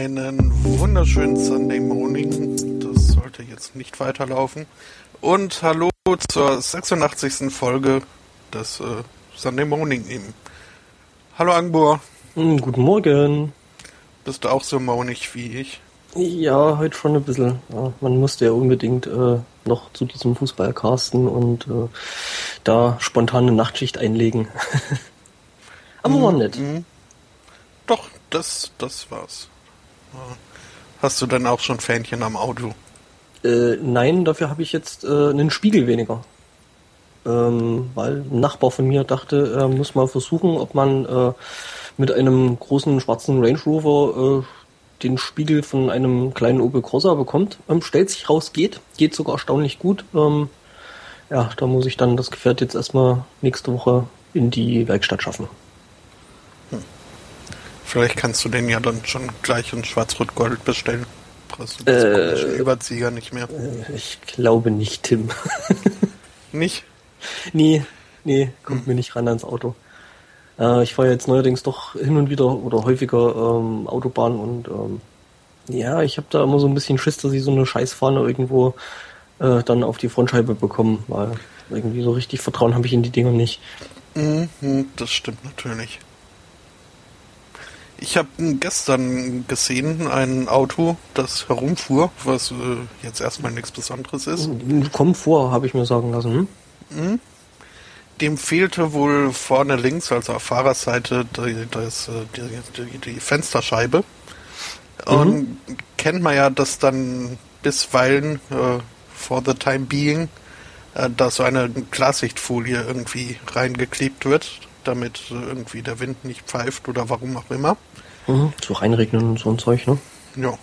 Einen wunderschönen Sunday Morning. Das sollte jetzt nicht weiterlaufen. Und hallo zur 86. Folge des äh, Sunday Morning eben. Hallo Angbor. Hm, Guten Morgen. Bist du auch so monig wie ich? Ja, heute schon ein bisschen. Ja, man musste ja unbedingt äh, noch zu diesem Fußball casten und äh, da spontane Nachtschicht einlegen. Aber war nett. Mhm. Doch, das, das war's. Hast du dann auch schon Fähnchen am Auto? Äh, nein, dafür habe ich jetzt äh, einen Spiegel weniger. Ähm, weil ein Nachbar von mir dachte, er muss mal versuchen, ob man äh, mit einem großen schwarzen Range Rover äh, den Spiegel von einem kleinen Opel Corsa bekommt. Ähm, stellt sich raus, geht. Geht sogar erstaunlich gut. Ähm, ja, da muss ich dann das Gefährt jetzt erstmal nächste Woche in die Werkstatt schaffen. Vielleicht kannst du den ja dann schon gleich in Schwarz-Rot-Gold bestellen. Brauchst du das Äh, Überzieher nicht mehr. Äh, Ich glaube nicht, Tim. Nicht? nee, nee, kommt mir nicht ran ans Auto. Äh, ich fahre jetzt neuerdings doch hin und wieder oder häufiger ähm, Autobahn und ähm, ja, ich habe da immer so ein bisschen Schiss, dass ich so eine Scheißfahne irgendwo äh, dann auf die Frontscheibe bekomme, weil irgendwie so richtig Vertrauen habe ich in die Dinger nicht. Mhm, das stimmt natürlich. Ich habe gestern gesehen ein Auto, das herumfuhr, was äh, jetzt erstmal nichts Besonderes ist. Komfort, habe ich mir sagen lassen. Hm? Dem fehlte wohl vorne links, also auf Fahrerseite, die, das, äh, die, die, die Fensterscheibe. Und kennt man ja, dass dann bisweilen, äh, for the time being, äh, da so eine Glassichtfolie irgendwie reingeklebt wird, damit äh, irgendwie der Wind nicht pfeift oder warum auch immer. Mhm. So reinregnen und so ein Zeug, ne? Ja.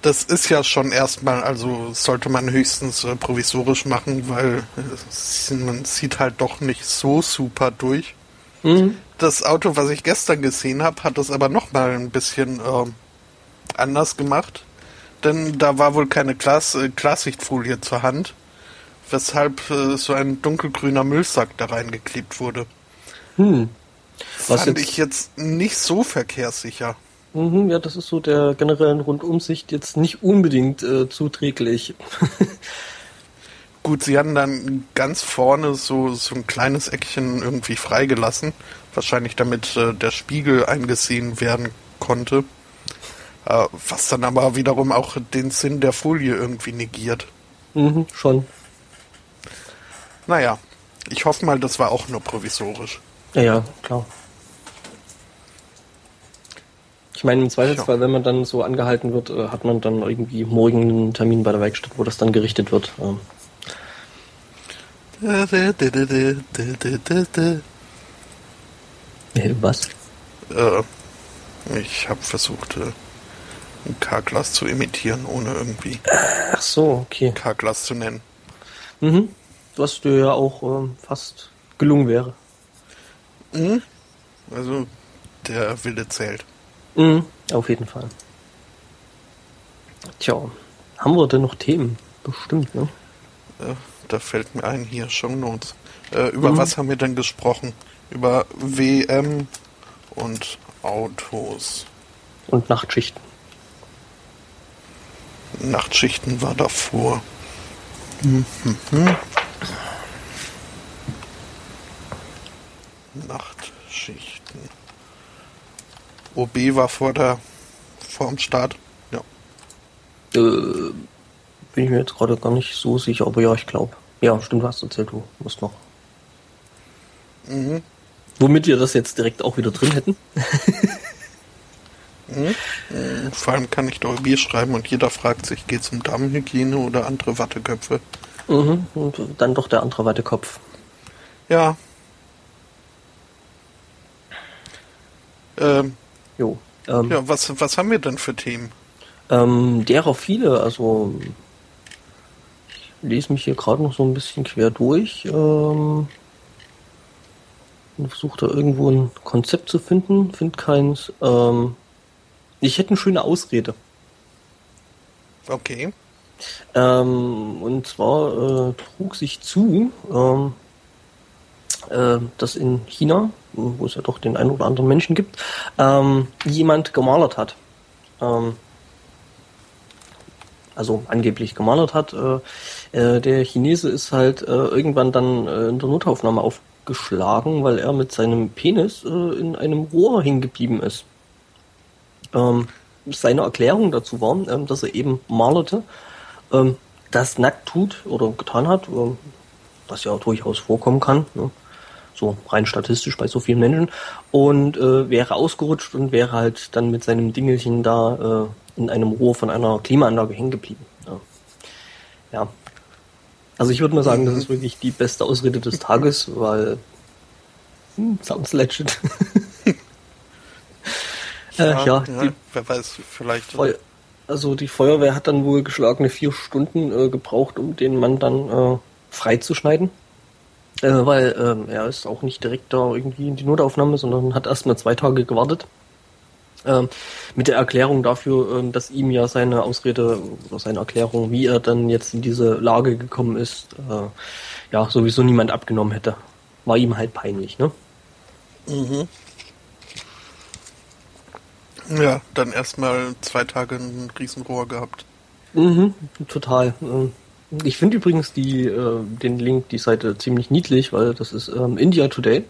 Das ist ja schon erstmal, also sollte man höchstens äh, provisorisch machen, weil es, man sieht halt doch nicht so super durch. Mhm. Das Auto, was ich gestern gesehen habe, hat das aber noch mal ein bisschen ähm, anders gemacht. Denn da war wohl keine Glas, äh, Glassichtfolie zur Hand, weshalb äh, so ein dunkelgrüner Müllsack da reingeklebt wurde. Hm. Was Fand jetzt- ich jetzt nicht so verkehrssicher. Mhm, ja, das ist so der generellen Rundumsicht jetzt nicht unbedingt äh, zuträglich. Gut, sie hatten dann ganz vorne so, so ein kleines Eckchen irgendwie freigelassen. Wahrscheinlich damit äh, der Spiegel eingesehen werden konnte. Äh, was dann aber wiederum auch den Sinn der Folie irgendwie negiert. mhm, schon. Naja, ich hoffe mal, das war auch nur provisorisch. Ja, ja, klar. Ich meine, im Zweifelsfall, wenn man dann so angehalten wird, äh, hat man dann irgendwie morgen einen Termin bei der Werkstatt, wo das dann gerichtet wird. Ähm, äh, was? Äh, ich habe versucht, äh, ein K-Glas zu imitieren, ohne irgendwie Ach so, okay. K-Glas zu nennen. Mhm. Was dir ja auch ähm, fast gelungen wäre. Mhm. Also, der Wille zählt. Mhm, auf jeden Fall. Tja, haben wir denn noch Themen? Bestimmt, ne? Da fällt mir ein, hier Show Notes. Äh, über Mhm. was haben wir denn gesprochen? Über WM und Autos. Und Nachtschichten. Nachtschichten war davor. Mhm, mhm. Nachtschichten. OB war vor der vor dem Start. Ja. Äh, bin ich mir jetzt gerade gar nicht so sicher, aber ja, ich glaube. Ja, stimmt, was erzählt, du musst noch. Mhm. Womit wir das jetzt direkt auch wieder drin hätten. mhm. Vor allem kann ich da OB schreiben und jeder fragt sich, geht es um Darmhygiene oder andere Watteköpfe? Mhm. Und dann doch der andere Wattekopf. Ja. Ähm, jo. Ähm, ja, was, was haben wir denn für Themen? Ähm, derer viele, also ich lese mich hier gerade noch so ein bisschen quer durch ähm, und versuche da irgendwo ein Konzept zu finden, finde keins. Ähm, ich hätte eine schöne Ausrede. Okay. Ähm, und zwar äh, trug sich zu, ähm, äh, dass in China, wo es ja doch den einen oder anderen Menschen gibt, ähm, jemand gemalert hat. Ähm, also angeblich gemalert hat. Äh, äh, der Chinese ist halt äh, irgendwann dann äh, in der Notaufnahme aufgeschlagen, weil er mit seinem Penis äh, in einem Rohr hängen geblieben ist. Ähm, seine Erklärung dazu war, ähm, dass er eben malerte, ähm, das nackt tut oder getan hat, ähm, was ja durchaus vorkommen kann. Ne? So rein statistisch bei so vielen Menschen und äh, wäre ausgerutscht und wäre halt dann mit seinem Dingelchen da äh, in einem Rohr von einer Klimaanlage hängen geblieben. Ja. ja. Also ich würde mal sagen, das ist wirklich die beste Ausrede des Tages, weil hm, sounds legit. ja, äh, ja, die, wer weiß, vielleicht. Feu also die Feuerwehr hat dann wohl geschlagene vier Stunden äh, gebraucht, um den Mann dann äh, freizuschneiden. Äh, weil ähm, er ist auch nicht direkt da irgendwie in die Notaufnahme, sondern hat erstmal zwei Tage gewartet. Ähm, mit der Erklärung dafür, ähm, dass ihm ja seine Ausrede oder seine Erklärung, wie er dann jetzt in diese Lage gekommen ist, äh, ja, sowieso niemand abgenommen hätte. War ihm halt peinlich, ne? Mhm. Ja, dann erstmal zwei Tage ein Riesenrohr gehabt. Mhm, total. Ähm, ich finde übrigens die, äh, den Link, die Seite ziemlich niedlich, weil das ist ähm, India Today.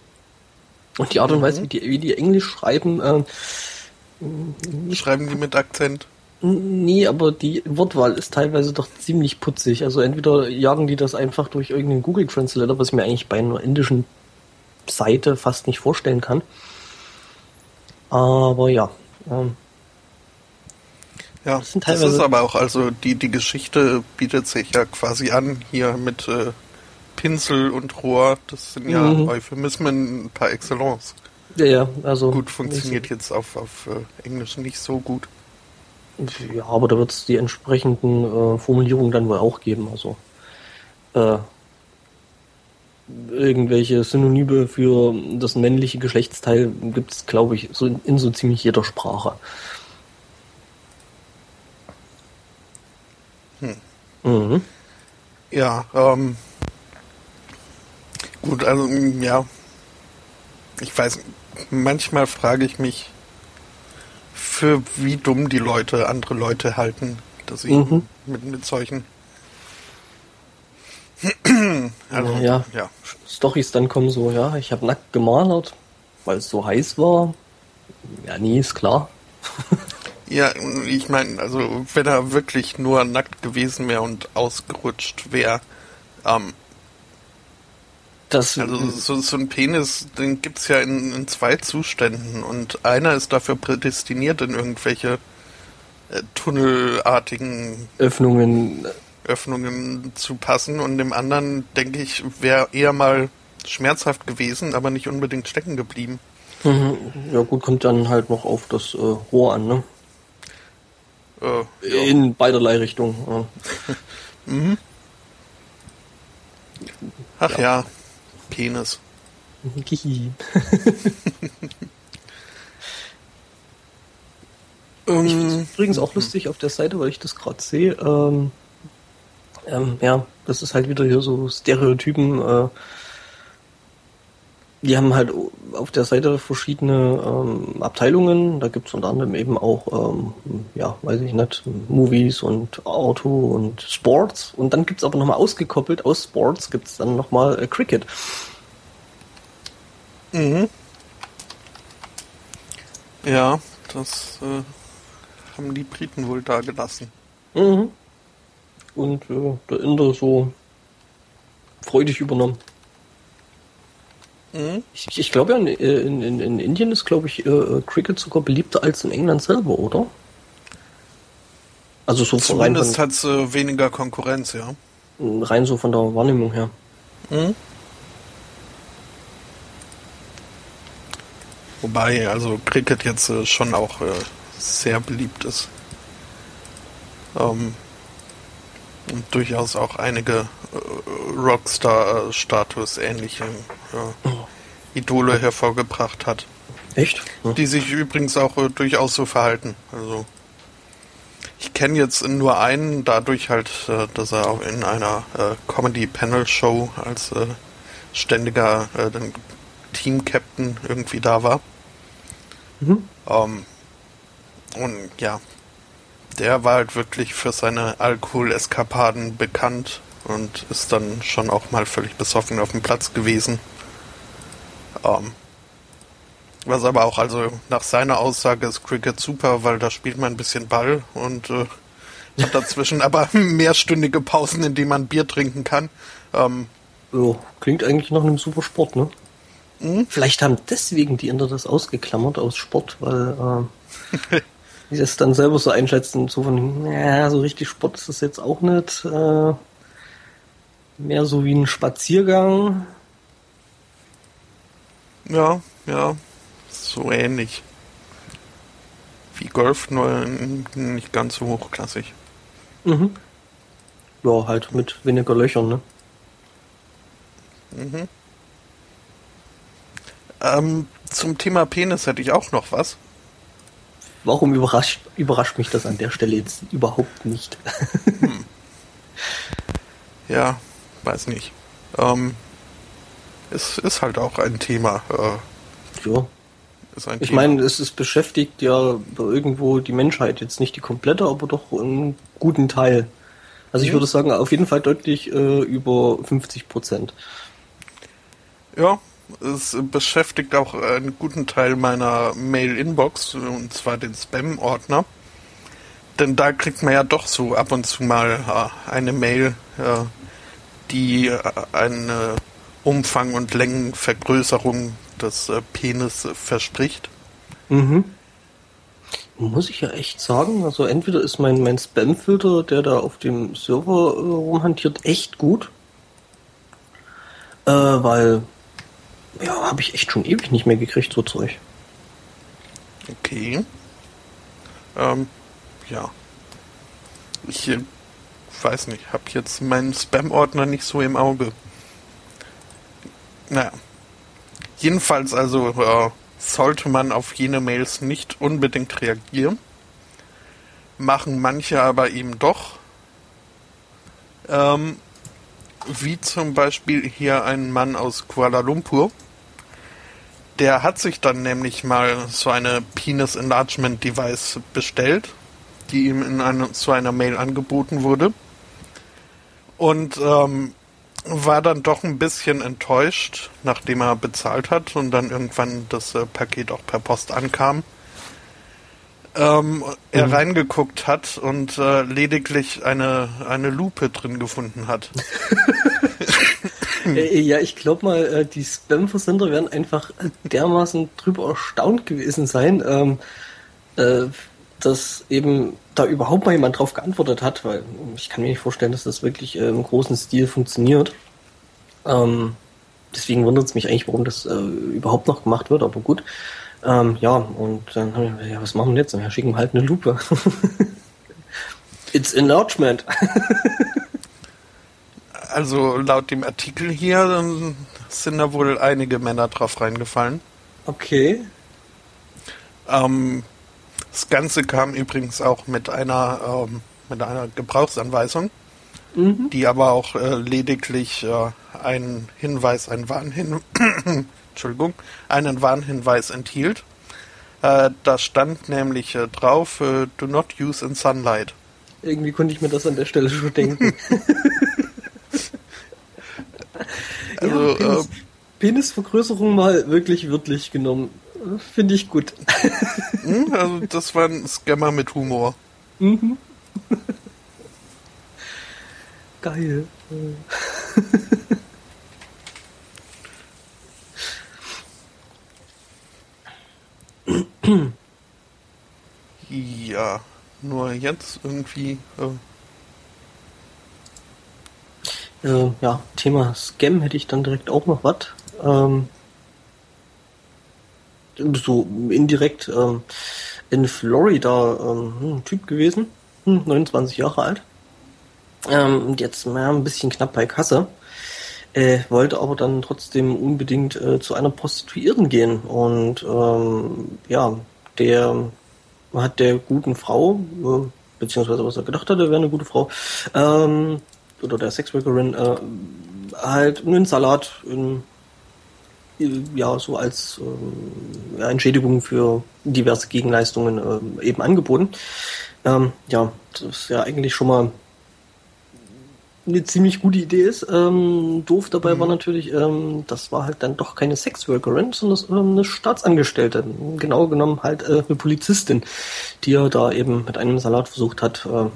Und die Art und Weise, mhm. wie die, wie die Englisch schreiben. Äh, schreiben die mit Akzent? Nee, aber die Wortwahl ist teilweise doch ziemlich putzig. Also entweder jagen die das einfach durch irgendeinen Google Translator, was ich mir eigentlich bei einer indischen Seite fast nicht vorstellen kann. Aber ja. Ähm, ja, das, das ist aber auch, also die, die Geschichte bietet sich ja quasi an, hier mit äh, Pinsel und Rohr, das sind ja mhm. Euphemismen par excellence. Ja, ja, also. Gut, funktioniert jetzt auf, auf äh, Englisch nicht so gut. Ja, aber da wird es die entsprechenden äh, Formulierungen dann wohl auch geben, also. Äh, irgendwelche Synonyme für das männliche Geschlechtsteil gibt es, glaube ich, so in, in so ziemlich jeder Sprache. Hm. Mhm. Ja, ähm, gut, also ja, ich weiß, manchmal frage ich mich, für wie dumm die Leute andere Leute halten, dass sie mhm. mit, mit solchen also, ja, ja. Stories dann kommen so, ja, ich habe nackt gemalert, weil es so heiß war. Ja, nee, ist klar. Ja, ich meine, also wenn er wirklich nur nackt gewesen wäre und ausgerutscht wäre, ähm, das, also so, so ein Penis, den gibt's ja in, in, zwei Zuständen und einer ist dafür prädestiniert in irgendwelche äh, tunnelartigen Öffnungen Öffnungen zu passen und dem anderen denke ich wäre eher mal schmerzhaft gewesen, aber nicht unbedingt stecken geblieben. Mhm. Ja gut, kommt dann halt noch auf das äh, Rohr an, ne? Äh, ja. In beiderlei Richtungen. Ja. mhm. Ach ja, ja. Penis. ich finde es übrigens auch lustig auf der Seite, weil ich das gerade sehe. Ähm, ähm, ja, das ist halt wieder hier so Stereotypen. Äh, die haben halt auf der Seite verschiedene ähm, Abteilungen. Da gibt es unter anderem eben auch, ähm, ja, weiß ich nicht, Movies und Auto und Sports. Und dann gibt es aber nochmal ausgekoppelt, aus Sports gibt es dann nochmal äh, Cricket. Mhm. Ja, das äh, haben die Briten wohl da gelassen. Mhm. Und äh, der Inder so freudig übernommen. Mhm. Ich, ich glaube ja, in, in, in, Indien ist, glaube ich, äh, Cricket sogar beliebter als in England selber, oder? Also so Zumindest hat es äh, weniger Konkurrenz, ja. Rein so von der Wahrnehmung her. Mhm. Wobei also Cricket jetzt äh, schon auch äh, sehr beliebt ist. Ähm, und durchaus auch einige äh, Rockstar-Status ähnliche ja, Idole hervorgebracht hat. Echt? Ja. Die sich übrigens auch äh, durchaus so verhalten. Also ich kenne jetzt nur einen, dadurch halt, äh, dass er auch in einer äh, Comedy-Panel-Show als äh, ständiger äh, Team-Captain irgendwie da war. Mhm. Ähm, und ja, der war halt wirklich für seine Alkoholeskapaden bekannt und ist dann schon auch mal völlig besoffen auf dem Platz gewesen. Ähm, was aber auch, also nach seiner Aussage ist Cricket super, weil da spielt man ein bisschen Ball und äh, hat dazwischen aber mehrstündige Pausen, in denen man Bier trinken kann. Ähm, jo, klingt eigentlich nach einem super Sport, ne? Mhm. Vielleicht haben deswegen die Inder das ausgeklammert aus Sport, weil äh, die das dann selber so einschätzen, so von, ja, so richtig Sport ist das jetzt auch nicht. Äh, mehr so wie ein Spaziergang. Ja, ja, so ähnlich. Wie Golf, nur nicht ganz so hochklassig. Mhm. Ja, halt mit weniger Löchern, ne? Mhm. Ähm, zum Thema Penis hätte ich auch noch was. Warum überrascht, überrascht mich das an der Stelle jetzt überhaupt nicht? hm. Ja, weiß nicht. Ähm, es ist halt auch ein Thema. Äh, ja. ich meine, es ist beschäftigt ja irgendwo die Menschheit, jetzt nicht die komplette, aber doch einen guten Teil. Also ich mhm. würde sagen, auf jeden Fall deutlich äh, über 50 Prozent. Ja, es beschäftigt auch einen guten Teil meiner Mail-Inbox, und zwar den Spam-Ordner. Denn da kriegt man ja doch so ab und zu mal äh, eine Mail, äh, die äh, eine Umfang- und Längenvergrößerung des Penis verspricht. Mhm. Muss ich ja echt sagen, also entweder ist mein, mein Spam-Filter, der da auf dem Server rumhantiert, echt gut. Äh, weil ja, habe ich echt schon ewig nicht mehr gekriegt, so Zeug. Okay. Ähm, ja. Ich äh, weiß nicht, habe jetzt meinen Spam-Ordner nicht so im Auge. Naja. Jedenfalls also äh, sollte man auf jene Mails nicht unbedingt reagieren. Machen manche aber eben doch. Ähm, wie zum Beispiel hier ein Mann aus Kuala Lumpur der hat sich dann nämlich mal so eine Penis Enlargement Device bestellt, die ihm in eine, zu einer Mail angeboten wurde. Und ähm, war dann doch ein bisschen enttäuscht, nachdem er bezahlt hat und dann irgendwann das äh, Paket auch per Post ankam. Ähm, er mhm. reingeguckt hat und äh, lediglich eine, eine Lupe drin gefunden hat. Äh, ja, ich glaube mal, äh, die Spam-Versender werden einfach dermaßen drüber erstaunt gewesen sein, ähm, äh, dass eben da überhaupt mal jemand drauf geantwortet hat, weil ich kann mir nicht vorstellen, dass das wirklich äh, im großen Stil funktioniert. Ähm, deswegen wundert es mich eigentlich, warum das äh, überhaupt noch gemacht wird, aber gut. Ähm, ja, und dann haben wir, ja, was machen wir jetzt? Ja, schicken wir halt eine Lupe. It's enlargement. Also laut dem Artikel hier sind da wohl einige Männer drauf reingefallen. Okay. Ähm, das Ganze kam übrigens auch mit einer, ähm, mit einer Gebrauchsanweisung. mhm. die aber auch äh, lediglich äh, einen Hinweis, einen Warnhinweis, Entschuldigung, einen Warnhinweis enthielt. Äh, da stand nämlich äh, drauf, äh, do not use in sunlight. Irgendwie konnte ich mir das an der Stelle schon denken. also, ja, Penis, äh, Penisvergrößerung mal wirklich wörtlich genommen. Finde ich gut. Hm, also das war ein Scammer mit Humor. Mhm. Geil. Ja, nur jetzt irgendwie. Äh, äh, ja, Thema Scam hätte ich dann direkt auch noch was. Ähm, so indirekt ähm, in Florida ähm, ein Typ gewesen, 29 hm, Jahre alt. Ähm, jetzt ja, ein bisschen knapp bei Kasse. Äh, wollte aber dann trotzdem unbedingt äh, zu einer Prostituierten gehen. Und ähm, ja, der hat der guten Frau, äh, beziehungsweise was er gedacht hatte, wäre eine gute Frau, ähm, oder der Sexworkerin, äh, halt einen Salat in ja so als äh, Entschädigung für diverse Gegenleistungen äh, eben angeboten. Ähm, ja, das ist ja eigentlich schon mal eine ziemlich gute Idee ist. Ähm, doof dabei mhm. war natürlich, ähm, das war halt dann doch keine Sexworkerin, sondern ähm, eine Staatsangestellte. Genau genommen halt äh, eine Polizistin, die er da eben mit einem Salat versucht hat, äh,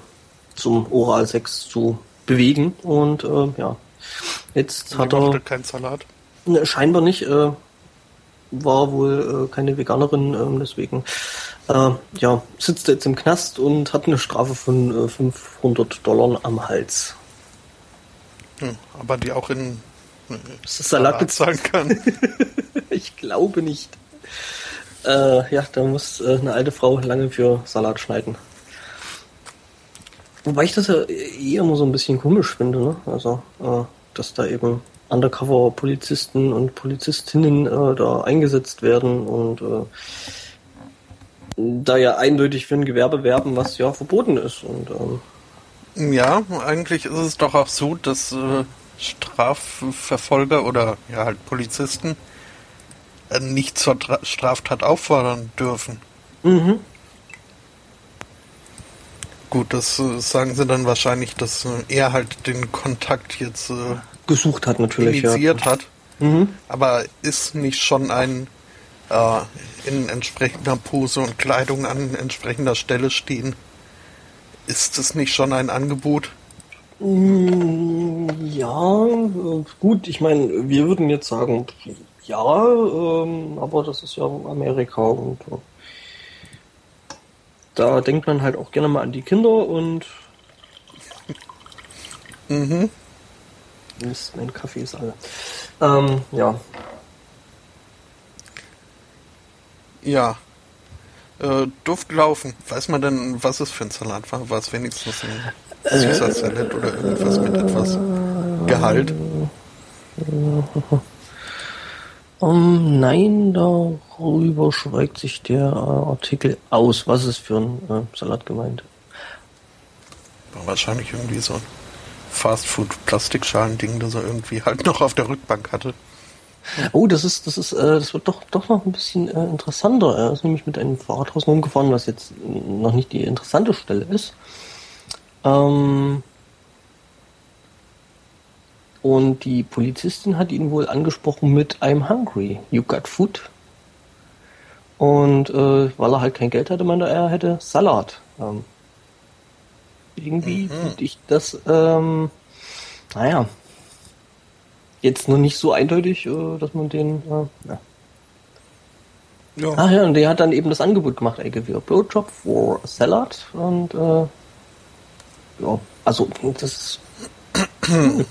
zum Oralsex zu bewegen. Und äh, ja, jetzt hat er. keinen Salat. Ne, scheinbar nicht. Äh, war wohl äh, keine Veganerin, äh, deswegen äh, ja, sitzt er jetzt im Knast und hat eine Strafe von 500 äh, Dollar am Hals. Hm, aber die auch in äh, Salat bezahlen kann. ich glaube nicht. Äh, ja, da muss eine alte Frau lange für Salat schneiden. Wobei ich das ja eh immer so ein bisschen komisch finde, ne? Also, dass da eben Undercover-Polizisten und Polizistinnen äh, da eingesetzt werden und äh, da ja eindeutig für ein Gewerbe werben, was ja verboten ist. Und, ähm, ja, eigentlich ist es doch auch so, dass äh, Strafverfolger oder ja halt Polizisten äh, nicht zur Tra Straftat auffordern dürfen. Mhm. Gut, das äh, sagen sie dann wahrscheinlich, dass äh, er halt den Kontakt jetzt gesucht hat natürlich. Initiiert ja. hat. Mhm. Aber ist nicht schon ein äh, in entsprechender Pose und Kleidung an entsprechender Stelle stehen? Ist es nicht schon ein Angebot? Mm, ja, gut, ich meine, wir würden jetzt sagen, ja, ähm, aber das ist ja Amerika und äh, da denkt man halt auch gerne mal an die Kinder und mhm. Mist, mein Kaffee ist alle. Ähm, ja. Ja. Äh, Duft laufen. Weiß man denn, was es für ein Salat war? War es wenigstens ein süßer äh, Salat oder irgendwas mit etwas Gehalt? Um, nein, darüber schweigt sich der äh, Artikel aus. Was ist für ein äh, Salat gemeint? War wahrscheinlich irgendwie so ein Fastfood-Plastikschalen-Ding, das er irgendwie halt noch auf der Rückbank hatte. Oh, das ist, das ist, äh, das wird doch, doch noch ein bisschen äh, interessanter. Er ist nämlich mit einem Fahrradhaus rumgefahren, was jetzt noch nicht die interessante Stelle ist. Ähm und die Polizistin hat ihn wohl angesprochen mit I'm hungry, you got food. Und äh, weil er halt kein Geld hatte, meinte er, er hätte Salat. Ähm irgendwie mhm. finde ich das, ähm, naja, jetzt noch nicht so eindeutig, äh, dass man den, äh, ja. Ja. Ach ja, und der hat dann eben das Angebot gemacht, you a blowjob for salad und äh, ja, also das ist hm.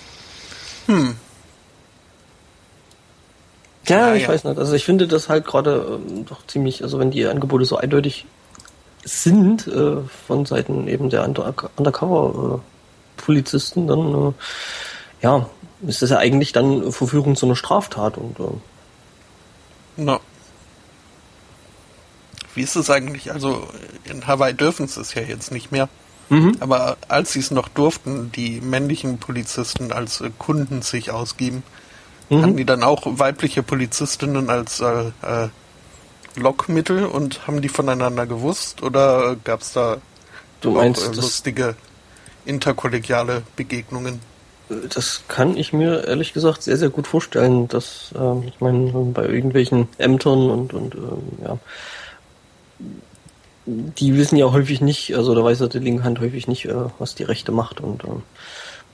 hm. Ja, ja, ich ja. weiß nicht. Also ich finde das halt gerade ähm, doch ziemlich, also wenn die Angebote so eindeutig sind äh, von Seiten eben der Undercover-Polizisten, dann äh, ja, ist das ja eigentlich dann Verführung zu einer Straftat und äh, Na. Wie ist es eigentlich? Also in Hawaii dürfen sie es ja jetzt nicht mehr. Mhm. Aber als sie es noch durften, die männlichen Polizisten als äh, Kunden sich ausgeben, mhm. hatten die dann auch weibliche Polizistinnen als äh, äh, Lockmittel und haben die voneinander gewusst oder gab es da du meinst, auch, äh, lustige interkollegiale Begegnungen? Das kann ich mir ehrlich gesagt sehr, sehr gut vorstellen, dass ähm, ich meine, bei irgendwelchen Ämtern und, und ähm, ja, die wissen ja häufig nicht, also da weiß ja die linke Hand häufig nicht, äh, was die rechte macht und äh,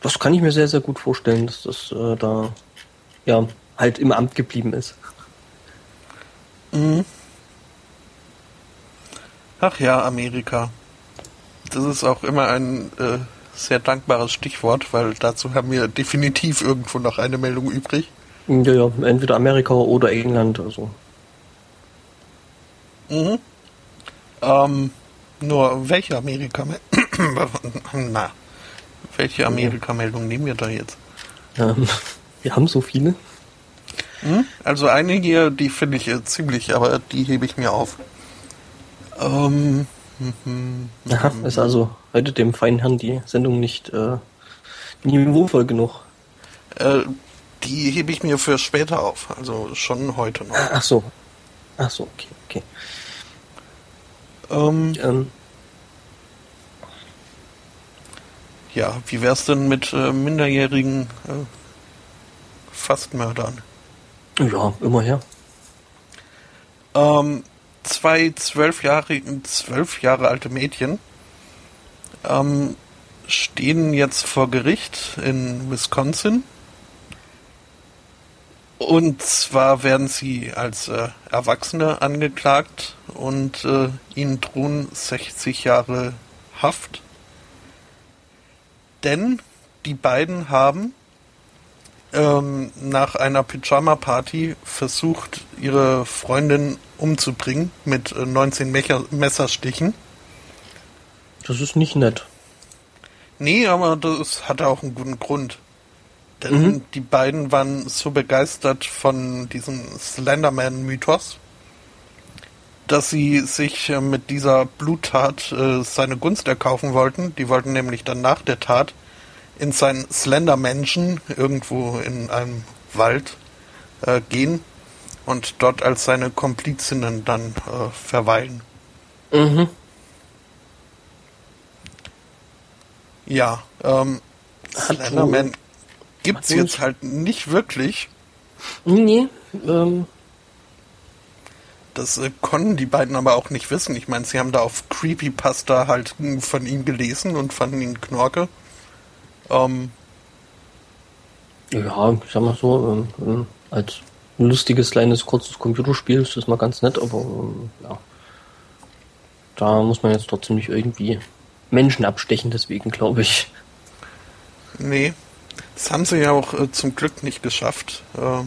das kann ich mir sehr, sehr gut vorstellen, dass das äh, da ja halt im Amt geblieben ist. Mhm. Ach ja, Amerika. Das ist auch immer ein äh, sehr dankbares Stichwort, weil dazu haben wir definitiv irgendwo noch eine Meldung übrig. Ja, ja, entweder Amerika oder England, also. Mhm. Ähm, nur welche Amerika Na, welche Amerika-Meldung nehmen wir da jetzt? Ähm, wir haben so viele. Hm? Also eine hier, die finde ich äh, ziemlich, aber die hebe ich mir auf. Ähm, Aha, ist also heute dem feinen Herrn die Sendung nicht äh, niveauvoll genug. Äh, die hebe ich mir für später auf, also schon heute noch. Ach so. Ach so, okay, okay. Ähm, ähm. Ja, wie wär's denn mit äh, minderjährigen äh, Fastmördern? Ja, immer her. Ähm, zwei zwölf Jahre, zwölf Jahre alte Mädchen ähm, stehen jetzt vor Gericht in Wisconsin. Und zwar werden sie als äh, Erwachsene angeklagt und äh, ihnen drohen 60 Jahre Haft. Denn die beiden haben ähm, nach einer Pyjama-Party versucht, ihre Freundin umzubringen mit 19 äh, Mecher Messerstichen. Das ist nicht nett. Nee, aber das hatte auch einen guten Grund. Denn mhm. die beiden waren so begeistert von diesem Slenderman-Mythos, dass sie sich äh, mit dieser Bluttat äh, seine Gunst erkaufen wollten. Die wollten nämlich dann nach der Tat in sein Slender-Menschen irgendwo in einem Wald äh, gehen und dort als seine Komplizinnen dann äh, verweilen. Mhm. Ja, ähm, Slenderman gibt's jetzt halt nicht wirklich. Nee, ähm. Das äh, konnten die beiden aber auch nicht wissen. Ich meine, sie haben da auf Creepypasta halt von ihm gelesen und fanden ihn Knorke. Ähm, ja, ich sag mal so, ähm, ähm, als lustiges, kleines, kurzes Computerspiel ist das mal ganz nett, aber ähm, ja. Da muss man jetzt trotzdem nicht irgendwie Menschen abstechen, deswegen glaube ich. Nee, das haben sie ja auch äh, zum Glück nicht geschafft. Äh,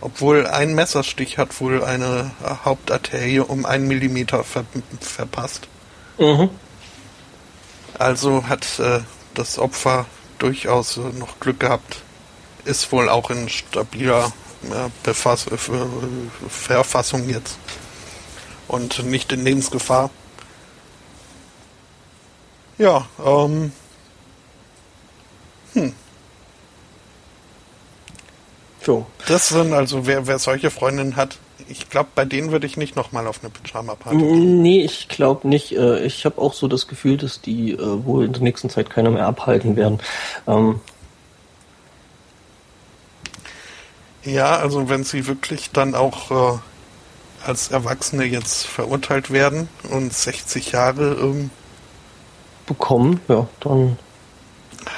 obwohl ein Messerstich hat wohl eine äh, Hauptarterie um einen Millimeter ver verpasst. Mhm. Also hat äh, das Opfer durchaus noch Glück gehabt. Ist wohl auch in stabiler Befass äh, Verfassung jetzt. Und nicht in Lebensgefahr. Ja, ähm. Hm. So. Das sind also, wer, wer solche Freundinnen hat, ich glaube, bei denen würde ich nicht nochmal auf eine Pyjama-Party gehen. Nee, ich glaube nicht. Äh, ich habe auch so das Gefühl, dass die äh, wohl in der nächsten Zeit keiner mehr abhalten werden. Ähm ja, also wenn sie wirklich dann auch äh, als Erwachsene jetzt verurteilt werden und 60 Jahre ähm, bekommen, ja, dann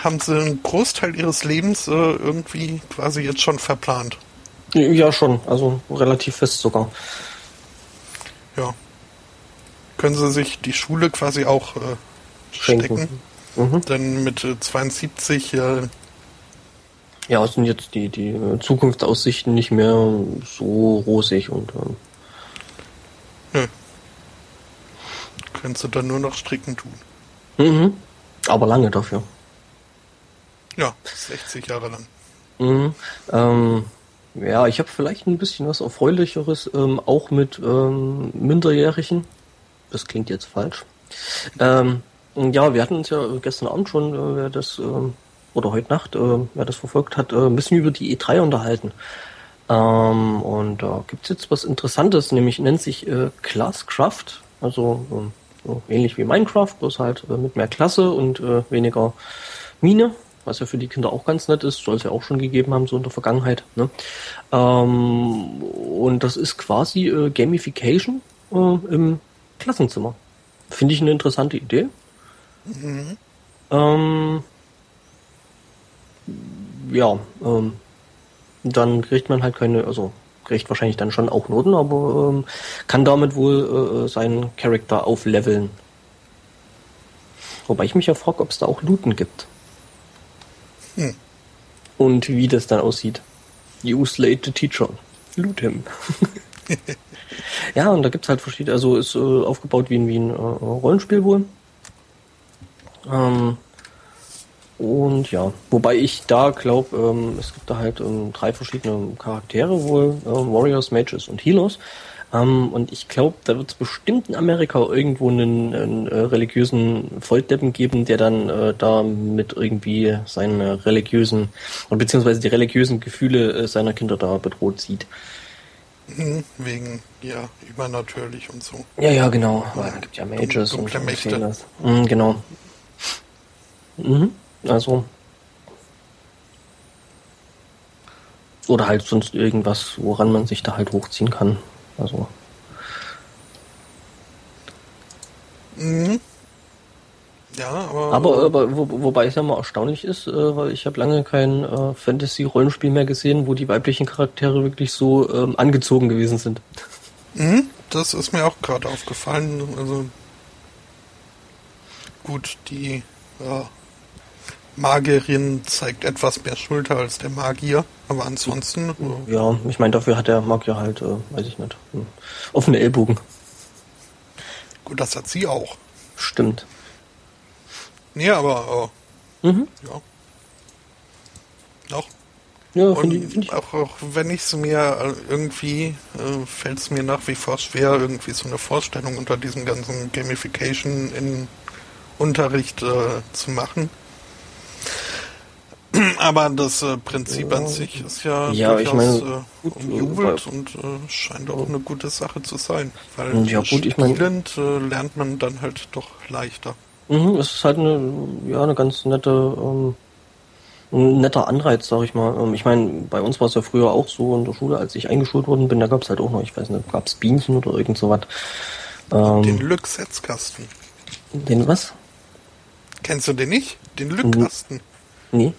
haben sie einen Großteil ihres Lebens äh, irgendwie quasi jetzt schon verplant. Ja, schon. Also relativ fest sogar. Ja. Können sie sich die Schule quasi auch äh, stecken? Mhm. Denn mit äh, 72 äh, ja, sind jetzt die, die äh, Zukunftsaussichten nicht mehr so rosig und ähm, Nö. Könntest du dann nur noch stricken tun. Mhm. Aber lange dafür. Ja, 60 Jahre lang. Mhm. Ähm, ja, ich habe vielleicht ein bisschen was Erfreulicheres, ähm, auch mit ähm, Minderjährigen. Das klingt jetzt falsch. Ähm, Ja, wir hatten uns ja gestern Abend schon, äh, wer das, ähm, oder heute Nacht, äh, wer das verfolgt hat, äh, ein bisschen über die E3 unterhalten. Ähm, und da gibt's jetzt was Interessantes, nämlich nennt sich äh, Classcraft, also ähm, so ähnlich wie Minecraft, bloß halt äh, mit mehr Klasse und äh, weniger Mine, was ja für die Kinder auch ganz nett ist, soll es ja auch schon gegeben haben, so in der Vergangenheit. Ne? Ähm, und das ist quasi äh, Gamification äh, im Klassenzimmer. Finde ich eine interessante Idee. Mhm. Ähm, ja, ähm, dann kriegt man halt keine, also kriegt wahrscheinlich dann schon auch Noten, aber ähm, kann damit wohl äh, seinen Charakter aufleveln. Wobei ich mich ja frage, ob es da auch Looten gibt. Hm. Und wie das dann aussieht. You slate the teacher. Loot him. ja, und da gibt's halt verschiedene, also ist äh, aufgebaut wie ein, wie ein äh, Rollenspiel wohl. Ähm, und ja, wobei ich da glaube, ähm, es gibt da halt ähm, drei verschiedene Charaktere wohl, äh, Warriors, Mages und Healers. Ähm, und ich glaube, da wird es bestimmt in Amerika irgendwo einen, einen äh, religiösen Volldeppen geben, der dann äh, da mit irgendwie seine religiösen, und beziehungsweise die religiösen Gefühle äh, seiner Kinder da bedroht sieht. Mhm, wegen, ja, übernatürlich und so. Ja, ja, genau. Weil es gibt ja Mages Dunkle und Mächte. Mhm, genau. Mhm. Also. Oder halt sonst irgendwas, woran man sich da halt hochziehen kann. Also. Mhm. Ja, aber. Aber, aber wo, wobei es ja mal erstaunlich ist, äh, weil ich habe lange kein äh, Fantasy-Rollenspiel mehr gesehen, wo die weiblichen Charaktere wirklich so ähm, angezogen gewesen sind. Mhm, das ist mir auch gerade aufgefallen. Also gut, die ja, Magierin zeigt etwas mehr Schulter als der Magier, aber ansonsten. Äh, ja, ich meine, dafür hat der Magier halt, äh, weiß ich nicht, offene Ellbogen. Gut, das hat sie auch. Stimmt. Nee, aber äh, mhm. ja. Doch. Ja, finde ich, find ich. Auch, auch wenn ich es mir äh, irgendwie, äh, fällt es mir nach wie vor schwer, irgendwie so eine Vorstellung unter diesem ganzen Gamification in Unterricht äh, zu machen. Aber das äh, Prinzip ja. an sich ist ja, ja durchaus ich meine, äh, umjubelt und äh, scheint auch eine gute Sache zu sein. Weil ja, gut, ich mein, spielend äh, lernt man dann halt doch leichter. Mhm, es ist halt eine, ja, eine ganz nette, ähm, ein netter Anreiz, sag ich mal. Ähm, ich meine, bei uns war es ja früher auch so in der Schule, als ich eingeschult worden bin, da gab es halt auch noch, ich weiß nicht, gab es Bienchen oder irgend sowas. Ähm, den Lücksetzkasten. Den was? Kennst du den nicht? Den Lückkasten? Nee.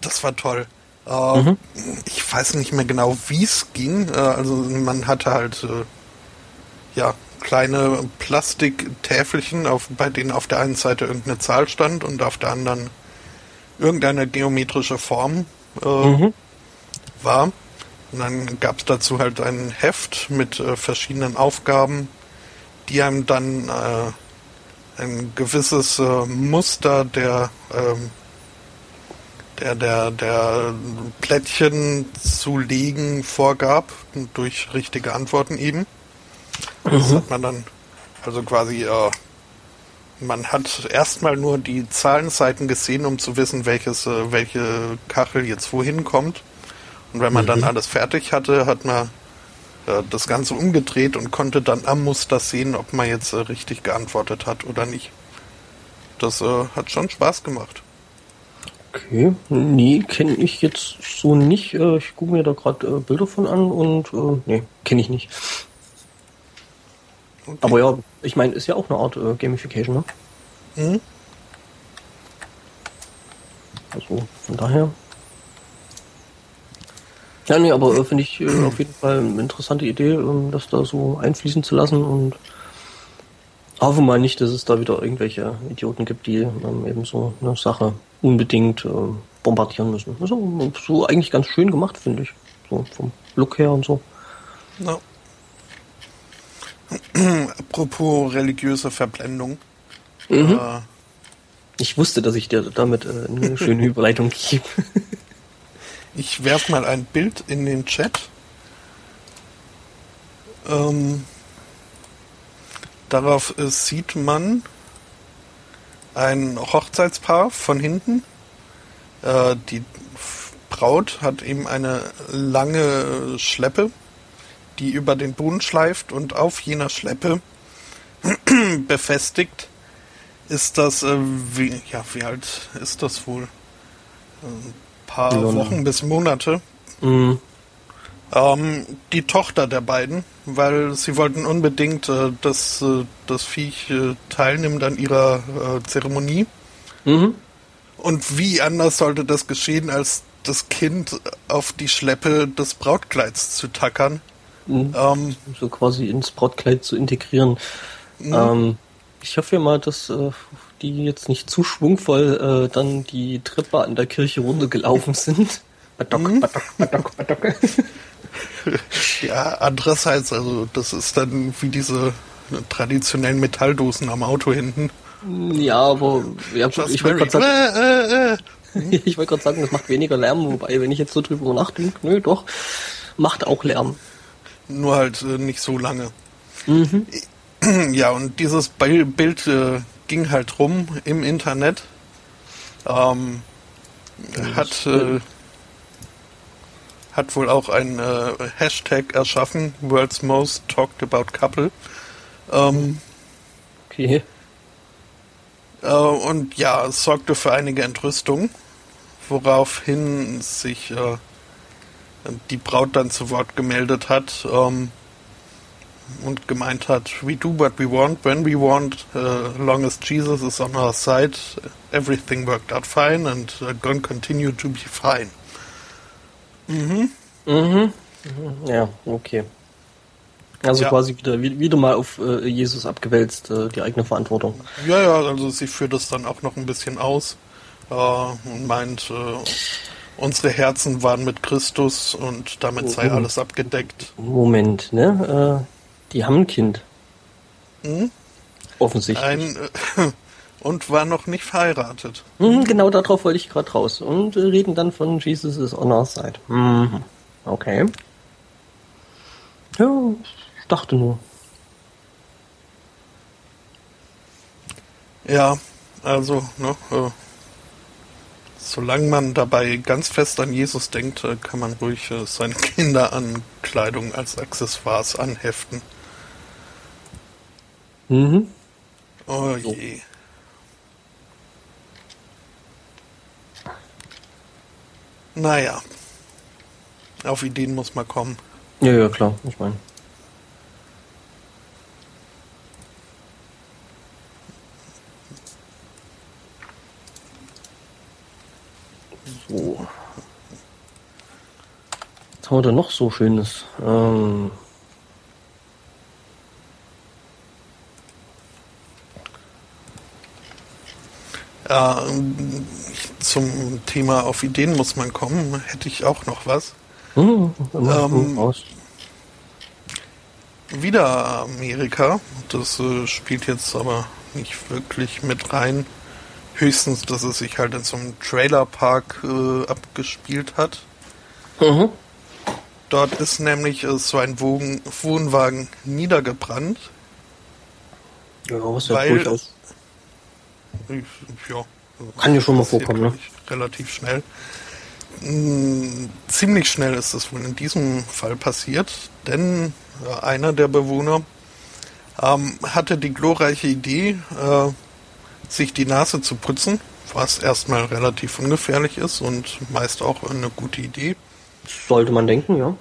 Das war toll. Äh, mhm. Ich weiß nicht mehr genau, wie es ging. Äh, also man hatte halt äh, ja kleine Plastiktäfelchen, auf, bei denen auf der einen Seite irgendeine Zahl stand und auf der anderen irgendeine geometrische Form äh, mhm. war. Und dann gab es dazu halt ein Heft mit äh, verschiedenen Aufgaben, die einem dann ein gewisses Muster der ähm, der, der, der Plättchen zu legen vorgab, durch richtige Antworten eben. Das mhm. hat man dann, also quasi, äh, man hat erstmal nur die Zahlenseiten gesehen, um zu wissen, welches, äh, welche Kachel jetzt wohin kommt. Und wenn man mhm. dann alles fertig hatte, hat man äh, das Ganze umgedreht und konnte dann am Muster sehen, ob man jetzt äh, richtig geantwortet hat oder nicht. Das äh, hat schon Spaß gemacht. Okay, nee, kenne ich jetzt so nicht. Äh, ich gucke mir da gerade äh, Bilder von an und nee, kenne ich nicht. Okay. Aber ja, ich meine, ist ja auch eine Art Gamification, ne? Mhm. Also von daher. Ja, nee, aber äh, finde ich äh, auf jeden Fall eine interessante Idee, ähm, das da so einfließen zu lassen und hoffe mal nicht, dass es da wieder irgendwelche Idioten gibt, die ähm, eben so eine Sache unbedingt äh, bombardieren müssen. Also so eigentlich ganz schön gemacht, finde ich. So vom Look her und so. No. Apropos religiöse Verblendung. Mhm. Äh, ich wusste, dass ich dir damit äh, eine schöne Überleitung gebe. Ich werf mal ein Bild in den Chat. Ähm, darauf äh, sieht man ein Hochzeitspaar von hinten. Äh, die Braut hat eben eine lange Schleppe, die über den Boden schleift und auf jener Schleppe befestigt ist das, äh, wie, ja, wie alt ist das wohl? Paar Ja, Wochen bis Monate. Mhm. Ähm, die Tochter der beiden, weil sie wollten unbedingt, äh, dass äh, das Viech äh, teilnimmt an ihrer äh, Zeremonie. Mhm. Und wie anders sollte das geschehen, als das Kind auf die Schleppe des Brautkleids zu tackern? Mhm. Ähm, So quasi ins Brautkleid zu integrieren. Ähm, ich hoffe mal, dass äh, die jetzt nicht zu schwungvoll äh, dann die Treppe an der Kirche runtergelaufen sind. Badock, badock, badock, badock. ja, andererseits, also das ist dann wie diese traditionellen Metalldosen am Auto hinten. Ja, aber ja, Just ich wollte gerade sagen, äh, äh, ich wollte gerade sagen, das macht weniger Lärm, wobei, wenn ich jetzt so drüber nachdenke, nö, doch, macht auch Lärm. Nur halt äh, nicht so lange. Ja, und dieses Bi- Bild äh, ging halt rum im Internet. Ähm, hat, äh, hat wohl auch ein äh, Hashtag erschaffen, World's Most Talked About Couple. Ähm, Okay. Äh, und ja, es sorgte für einige Entrüstung, woraufhin sich äh, die Braut dann zu Wort gemeldet hat ähm, und gemeint hat, we do what we want, when we want, uh, long as Jesus is on our side, everything worked out fine and uh, gonna continue to be fine. Ja, okay. Also Ja. quasi wieder, wie- wieder mal auf äh, Jesus abgewälzt, äh, die eigene Verantwortung. Ja, ja, also sie führt es dann auch noch ein bisschen aus äh, und meint, äh, unsere Herzen waren mit Christus und damit sei Mhm. alles abgedeckt. Moment, ne? Die haben ein Kind. Hm? Offensichtlich. Ein, äh, und war noch nicht verheiratet. Mhm, genau darauf wollte ich gerade raus. Und reden dann von Jesus is on our side. Mhm. Okay. Ja, ich dachte nur. Ja, also, ne, äh, solange man dabei ganz fest an Jesus denkt, äh, kann man ruhig äh, seine Kinder an Kleidung als Accessoires anheften. Mhm. Oh je. Naja. Auf Ideen muss man kommen. Ja, ja, klar. Ich meine. So. Was haben wir denn noch so Schönes? Ähm, Ja, ähm, zum Thema auf Ideen muss man kommen, hätte ich auch noch was. hm, immer Ähm, raus. Wieder Amerika. Das äh, spielt jetzt aber nicht wirklich mit rein. Höchstens, dass es sich halt in so einem Trailerpark äh, abgespielt hat. Mhm. Dort ist nämlich äh, so ein Wogen, Wohnwagen niedergebrannt. Ja, was ja weil-. Ja. Kann ja schon mal vorkommen, ne? Relativ schnell. Mm, Ziemlich schnell ist es wohl in diesem Fall passiert, denn äh, einer der Bewohner ähm, hatte die glorreiche Idee, äh, sich die Nase zu putzen, was erstmal relativ ungefährlich ist und meist auch eine gute Idee. Sollte man denken, ja.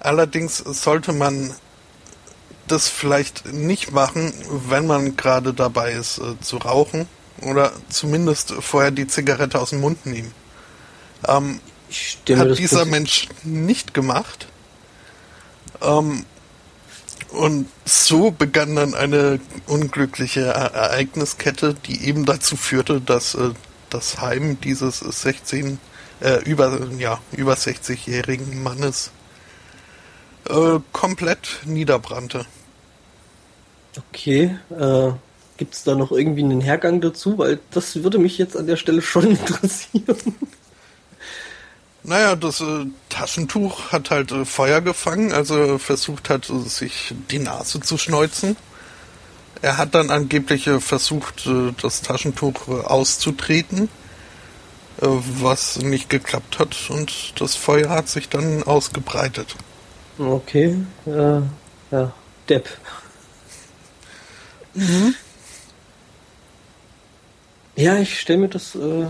Allerdings sollte man das vielleicht nicht machen, wenn man gerade dabei ist äh, zu rauchen oder zumindest vorher die Zigarette aus dem Mund nehmen. Ähm, hat dieser Mensch nicht gemacht. Ähm, und so begann dann eine unglückliche E- Ereigniskette, die eben dazu führte, dass äh, das Heim dieses 16, äh, über, ja, über 60-jährigen Mannes äh, komplett niederbrannte. Okay, äh, gibt es da noch irgendwie einen Hergang dazu? Weil das würde mich jetzt an der Stelle schon interessieren. Naja, das äh, Taschentuch hat halt äh, Feuer gefangen, also versucht hat, äh, sich die Nase zu schneuzen. Er hat dann angeblich äh, versucht, äh, das Taschentuch auszutreten, was nicht geklappt hat und das Feuer hat sich dann ausgebreitet. Okay, äh, ja, Depp. Ja, ich stelle mir das äh,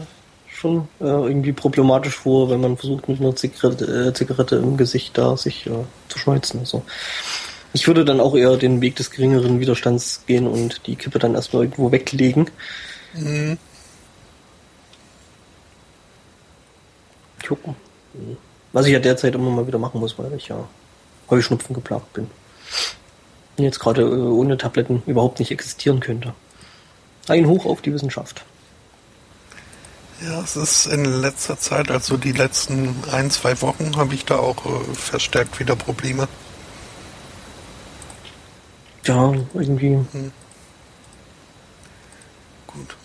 schon äh, irgendwie problematisch vor, wenn man versucht, mit einer Zigarette, äh, Zigarette im Gesicht da sich äh, zu schmeißen. Also. Ich würde dann auch eher den Weg des geringeren Widerstands gehen und die Kippe dann erstmal irgendwo weglegen. Mhm. Gucken. Was ich ja derzeit immer mal wieder machen muss, weil ich ja Heuschnupfen geplagt bin. Jetzt gerade äh, ohne Tabletten überhaupt nicht existieren könnte. Ein Hoch auf die Wissenschaft. Ja, es ist in letzter Zeit, also die letzten ein, zwei Wochen, habe ich da auch äh, verstärkt wieder Probleme. Ja, irgendwie. Gut.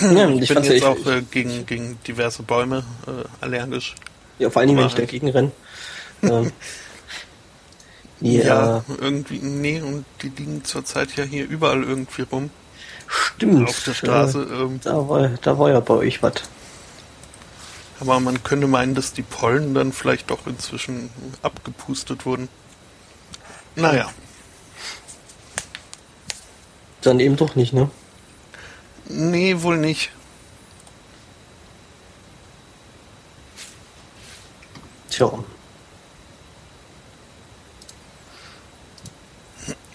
Ja, Ich, ich bin jetzt auch äh, gegen, gegen diverse Bäume äh, allergisch. Ja, vor allen Dingen, wenn ich dagegen renne. ähm, ja, irgendwie, nee, und die liegen zurzeit ja hier überall irgendwie rum. stimmt. Auf der Straße. Ähm, Äh, da, war, da war ja bei euch was. aber man könnte meinen, dass die Pollen dann vielleicht doch inzwischen abgepustet wurden. Naja, Dann eben doch nicht, ne? nee, wohl nicht. Tja.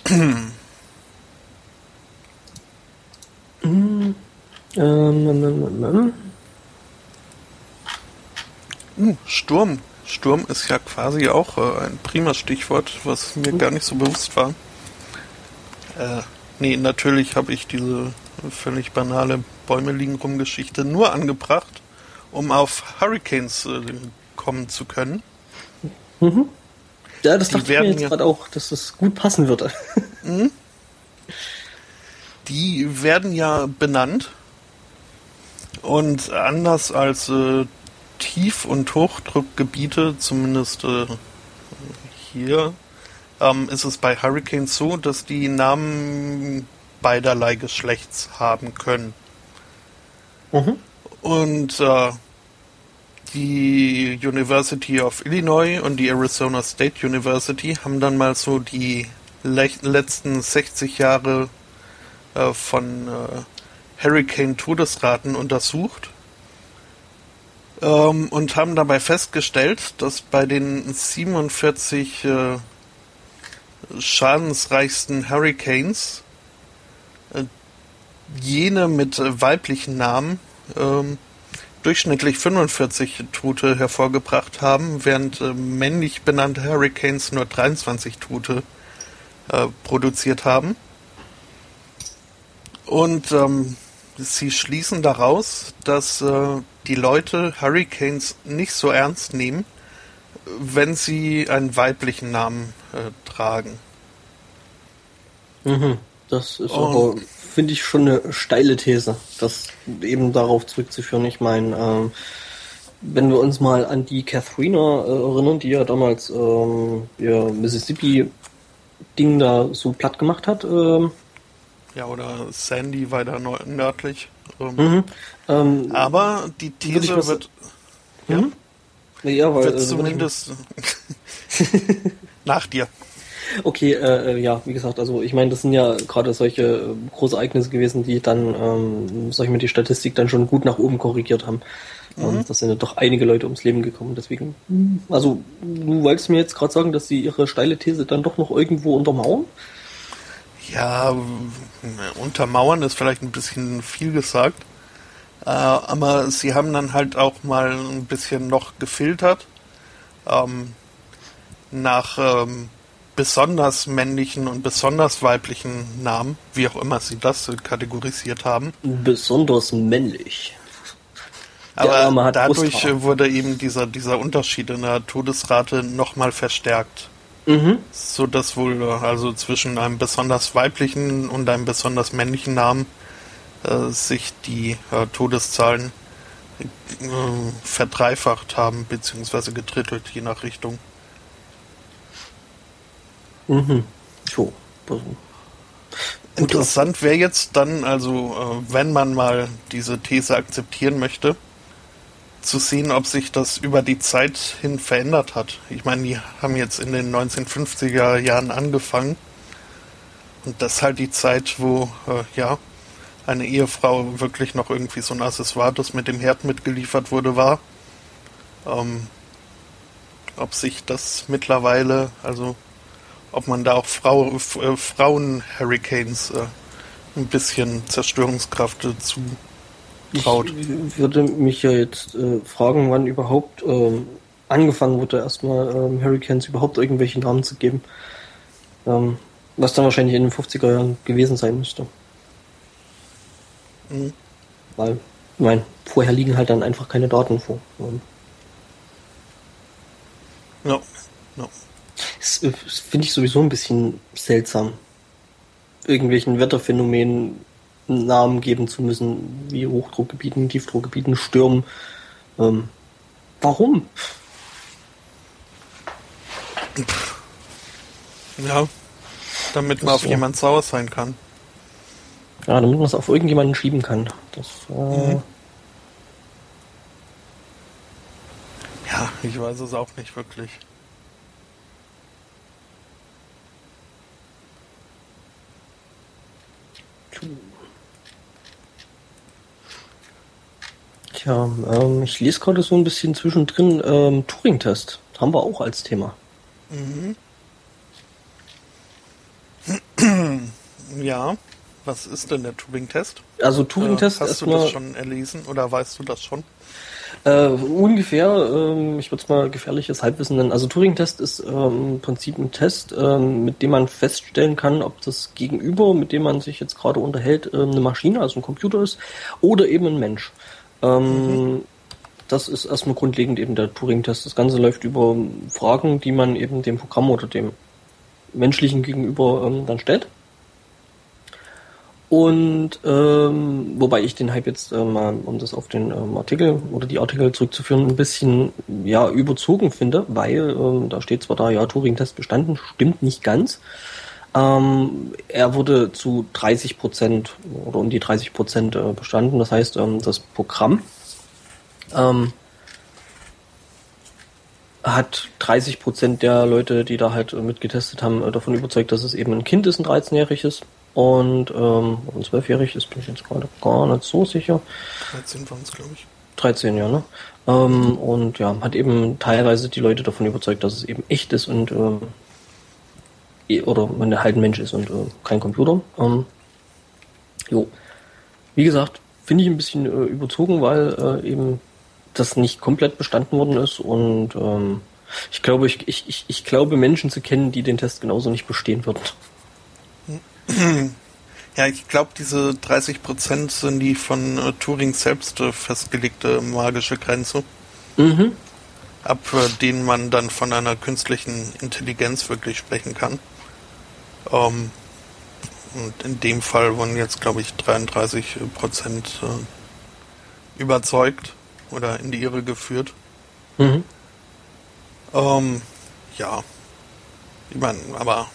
Ähm, Sturm. Sturm ist ja quasi auch äh, ein prima Stichwort, was mir gar nicht so bewusst war. Äh, nee, natürlich habe ich diese völlig banale Bäume liegen rum Geschichte nur angebracht, um auf Hurricanes äh, kommen zu können. Ja, das Die dachte ich mir jetzt ja- gerade auch, dass das gut passen würde. Die werden ja benannt. Und anders als äh, Tief- und Hochdruckgebiete, zumindest äh, hier, ähm, ist es bei Hurricanes so, dass die Namen beiderlei Geschlechts haben können. Mhm. Und äh, die University of Illinois und die Arizona State University haben dann mal so die le letzten 60 Jahre äh, von äh, Hurricane-Todesraten untersucht ähm, und haben dabei festgestellt, dass bei den 47 äh, schadensreichsten Hurricanes äh, jene mit weiblichen Namen ähm, durchschnittlich 45 Tote hervorgebracht haben, während äh, männlich benannte Hurricanes nur 23 Tote äh, produziert haben. Und ähm, sie schließen daraus, dass äh, die Leute Hurricanes nicht so ernst nehmen, wenn sie einen weiblichen Namen äh, tragen. Mhm. Das ist Oh. Finde ich, schon eine steile These, das eben darauf zurückzuführen. Ich meine, ähm, wenn wir uns mal an die Katharina äh, erinnern, die ja damals ähm, ihr Mississippi-Ding da so platt gemacht hat, ähm, Ja, oder Sandy weiter nördlich. Ähm, mhm. ähm, Aber die These was- wird, mhm. ja, weil, wird ich- zumindest nach dir. Okay, äh, äh, ja, wie gesagt, also ich meine, das sind ja gerade solche äh, Großereignisse gewesen, die dann, ähm, sag ich mal, die Statistik dann schon gut nach oben korrigiert haben. Und da sind ja doch einige Leute ums Leben gekommen. Deswegen, also du wolltest mir jetzt gerade sagen, dass sie ihre steile These dann doch noch irgendwo untermauern? Ja, untermauern ist vielleicht ein bisschen viel gesagt. Äh, aber sie haben dann halt auch mal ein bisschen noch gefiltert ähm, nach ähm, besonders männlichen und besonders weiblichen Namen, wie auch immer sie das kategorisiert haben. Besonders männlich. Aber dadurch Brusthaar. wurde eben dieser, dieser Unterschied in der Todesrate nochmal verstärkt. Mhm. So dass wohl also zwischen einem besonders weiblichen und einem besonders männlichen Namen äh, sich die äh, Todeszahlen äh, verdreifacht haben, beziehungsweise gedrittelt, je nach Richtung. Mhm. So. Also, Interessant wäre jetzt dann, also äh, wenn man mal diese These akzeptieren möchte, zu sehen, ob sich das über die Zeit hin verändert hat. Ich meine, die haben jetzt in den 1950er Jahren angefangen. Und das ist halt die Zeit, wo, äh, ja, eine Ehefrau wirklich noch irgendwie so ein Accessoire, das mit dem Herd mitgeliefert wurde, war. Ähm, ob sich das mittlerweile, also ob man da auch Frau, äh, Frauen-Hurricanes äh, ein bisschen Zerstörungskraft dazu traut. Ich würde mich ja jetzt äh, fragen, wann überhaupt ähm, angefangen wurde, erstmal ähm, Hurricanes überhaupt irgendwelche Namen zu geben. Ähm, was dann wahrscheinlich in den 50er Jahren gewesen sein müsste. Mhm. Weil, meine, vorher liegen halt dann einfach keine Daten vor. Ähm, No. Das, das finde ich sowieso ein bisschen seltsam. Irgendwelchen Wetterphänomenen Namen geben zu müssen, wie Hochdruckgebieten, Tiefdruckgebieten, Stürmen. Ähm, warum? Ja, damit man auf so. jemand sauer sein kann. Ja, damit man es auf irgendjemanden schieben kann. Das, äh, mhm. Ja, ich weiß es auch nicht wirklich. Tja, ähm, ich lese gerade so ein bisschen zwischendrin ähm, Turing-Test. Haben wir auch als Thema. Mhm. Ja, was ist denn der Turing-Test? Also Turing-Test äh, Hast du das schon erlesen oder weißt du das schon? Äh, ungefähr, ähm, ich würde es mal gefährliches Halbwissen nennen. Also Turing-Test ist ähm, im Prinzip ein Test, ähm, mit dem man feststellen kann, ob das Gegenüber, mit dem man sich jetzt gerade unterhält, ähm, eine Maschine, also ein Computer ist, oder eben ein Mensch. Ähm, mhm. Das ist erstmal grundlegend eben der Turing-Test. Das Ganze läuft über Fragen, die man eben dem Programm oder dem menschlichen Gegenüber ähm, dann stellt. Und ähm, wobei ich den Hype jetzt äh, mal, um das auf den ähm, Artikel oder die Artikel zurückzuführen, ein bisschen ja überzogen finde, weil ähm, da steht zwar da, ja, Turing-Test bestanden, stimmt nicht ganz. Ähm, er wurde zu 30 Prozent oder um die 30 Prozent äh, bestanden. Das heißt, ähm, das Programm ähm, hat 30 Prozent der Leute, die da halt äh, mitgetestet haben, äh, davon überzeugt, dass es eben ein Kind ist, ein 13-jähriges. Und ähm, ein zwölfjähriges bin ich jetzt gerade gar nicht so sicher. 13 waren es, glaube ich. 13, ja, ne? Ähm, und ja, hat eben teilweise die Leute davon überzeugt, dass es eben echt ist und ähm, oder er halt ein Mensch ist und äh, kein Computer. Ähm, jo. Wie gesagt, finde ich ein bisschen äh, überzogen, weil äh, eben das nicht komplett bestanden worden ist und ähm, ich glaube, ich, ich, ich glaube Menschen zu kennen, die den Test genauso nicht bestehen würden. Ja, ich glaube, diese 30 Prozent sind die von äh, Turing selbst äh, festgelegte magische Grenze. Mhm. Ab äh, denen man dann von einer künstlichen Intelligenz wirklich sprechen kann. Ähm, und in dem Fall wurden jetzt, glaube ich, 33 Prozent äh, überzeugt oder in die Irre geführt. Mhm. Ähm, ja. Ich meine, aber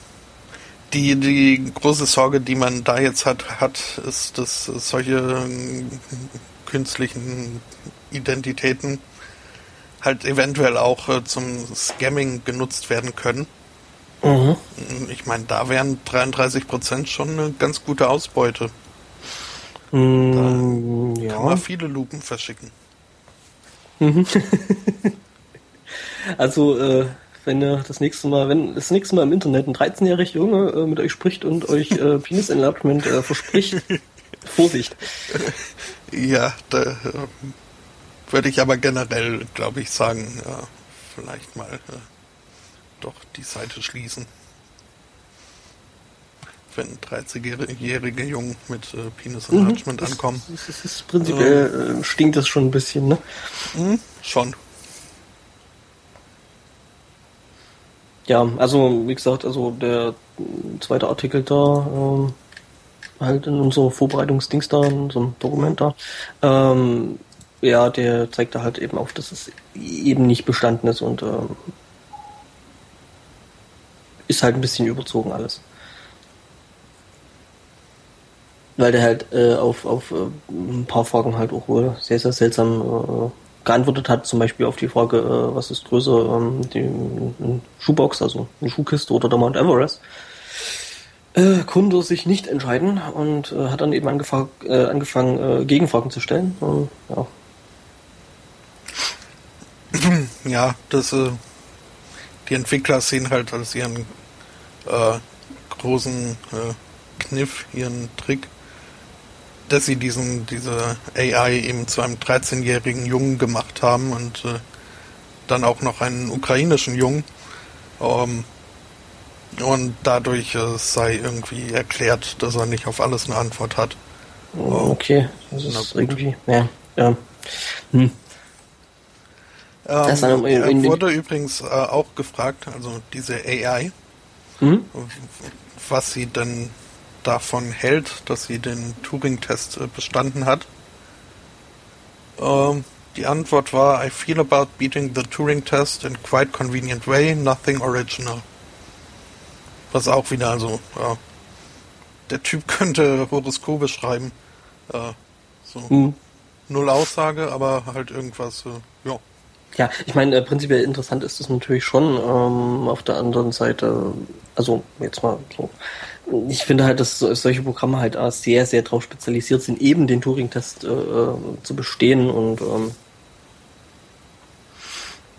die, die große Sorge, die man da jetzt hat, hat, ist, dass solche äh, künstlichen Identitäten halt eventuell auch äh, zum Scamming genutzt werden können. Mhm. Ich meine, da wären 33 Prozent schon eine ganz gute Ausbeute. Mm, da ja. kann man viele Lupen verschicken. Mhm. also, äh, wenn ihr das nächste Mal, wenn das nächste Mal im Internet ein 13-jähriger Junge äh, mit euch spricht und euch äh, Penis Enlargement äh, verspricht, Vorsicht. Ja, da äh, würde ich aber generell, glaube ich, sagen, vielleicht mal äh, doch die Seite schließen. Wenn 13-jährige Jungen mit äh, Penis Enlargement mhm, ankommen. Das, das ist prinzipiell äh, stinkt das schon ein bisschen, ne? Mhm, schon. Ja, also wie gesagt, also der zweite Artikel da, ähm, halt in unserem Vorbereitungsdings da, in unserem Dokument da, ähm, ja, der zeigt da halt eben auf, dass es eben nicht bestanden ist und ähm, ist halt ein bisschen überzogen alles. Weil der halt äh, auf, auf äh, ein paar Fragen halt auch wohl sehr, sehr seltsam äh, geantwortet hat. Zum Beispiel auf die Frage, äh, was ist größer, ähm, die eine Schuhbox, also eine Schuhkiste oder der Mount Everest. Äh, konnte sich nicht entscheiden und äh, hat dann eben angefang, äh, angefangen, äh, Gegenfragen zu stellen. Und, ja. Ja, das, äh, die Entwickler sehen halt als ihren äh, großen äh, Kniff, ihren Trick, dass sie diesen, diese AI eben zu einem 13-jährigen Jungen gemacht haben und äh, dann auch noch einen ukrainischen Jungen. Ähm, und dadurch äh, sei irgendwie erklärt, dass er nicht auf alles eine Antwort hat. Oh, okay, das ist irgendwie, ja, ja. Hm. Ähm, er wurde übrigens äh, auch gefragt, also diese AI, hm? was sie denn davon hält, dass sie den Turing-Test äh, bestanden hat. Ähm, die Antwort war, I feel about beating the Turing-Test in quite convenient way, nothing original. Was auch wieder, also, ja, der Typ könnte Horoskope schreiben. Äh, so. Hm. Null Aussage, aber halt irgendwas, äh, ja. Ja, ich meine, äh, prinzipiell interessant ist es natürlich schon. Ähm, auf der anderen Seite, also jetzt mal so, ich finde halt, dass solche Programme halt sehr, sehr darauf spezialisiert sind, eben den Turing-Test äh, äh, zu bestehen und ähm,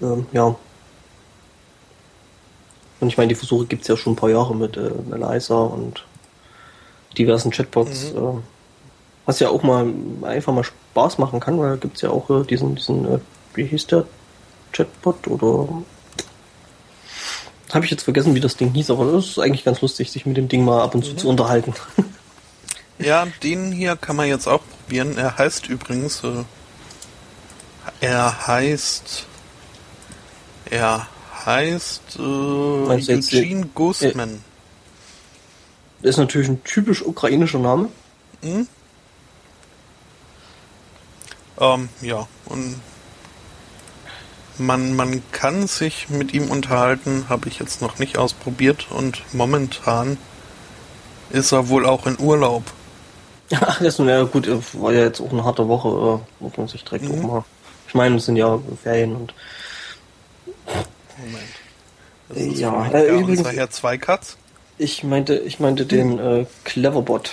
ähm, ja. Und ich meine, die Versuche gibt es ja schon ein paar Jahre mit äh, Eliza und diversen Chatbots, mhm. äh, was ja auch mal einfach mal Spaß machen kann, weil da gibt es ja auch äh, diesen, diesen äh, wie hieß der, Chatbot oder habe ich jetzt vergessen, wie das Ding hieß, aber es ist eigentlich ganz lustig, sich mit dem Ding mal ab und zu mhm. zu unterhalten. Ja, den hier kann man jetzt auch probieren. Er heißt übrigens, äh, er heißt, er heißt äh, Eugene Ghostman. Das ist natürlich ein typisch ukrainischer Name. Mhm. Ähm, ja, und man, man kann sich mit ihm unterhalten, habe ich jetzt noch nicht ausprobiert und momentan ist er wohl auch in Urlaub. Ach, das ist ja gut, war ja jetzt auch eine harte Woche, äh, muss man sich direkt mhm. auch mal. Ich meine, es sind ja Ferien und. Moment. Das ist ja, äh, übrigens. Herr Zweikatz? Ich meinte, ich meinte den äh, Cleverbot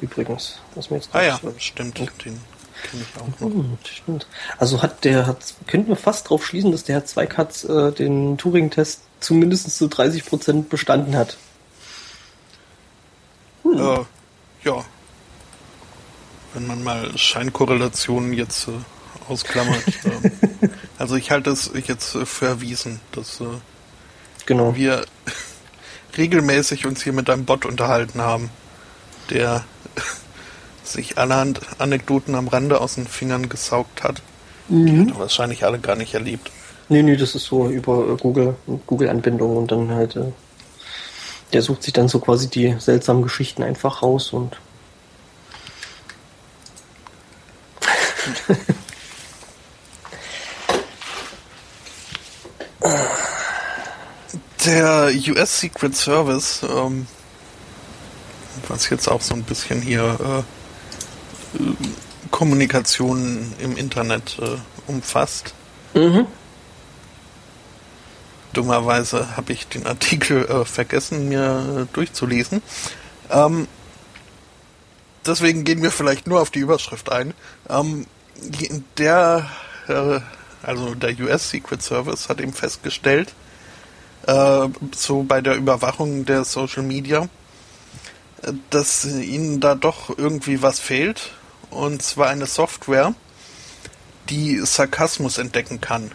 übrigens. Was mir jetzt ah ja, stimmt. Den Kenne ich auch noch. Hm, stimmt. Also hat der hat, könnten wir fast drauf schließen, dass der Herr Zweikatz äh, den Turing-Test zumindest zu 30 Prozent bestanden hat. Hm. Äh, ja. Wenn man mal Scheinkorrelationen jetzt äh, ausklammert. äh, also ich halte es jetzt äh, für erwiesen, dass äh, genau. wir regelmäßig uns hier mit einem Bot unterhalten haben, der sich allerhand Anekdoten am Rande aus den Fingern gesaugt hat. Mhm. Die hat wahrscheinlich alle gar nicht erlebt. Nee, nee, das ist so über äh, Google, Google-Anbindung und dann halt, äh, der sucht sich dann so quasi die seltsamen Geschichten einfach raus und Der US Secret Service, ähm, was jetzt auch so ein bisschen hier äh, Kommunikation im Internet äh, umfasst. Mhm. Dummerweise habe ich den Artikel äh, vergessen, mir äh, durchzulesen. Ähm, deswegen gehen wir vielleicht nur auf die Überschrift ein. Ähm, der, äh, also der US Secret Service hat eben festgestellt, äh, so bei der Überwachung der Social Media, äh, dass ihnen da doch irgendwie was fehlt und zwar eine Software, die Sarkasmus entdecken kann.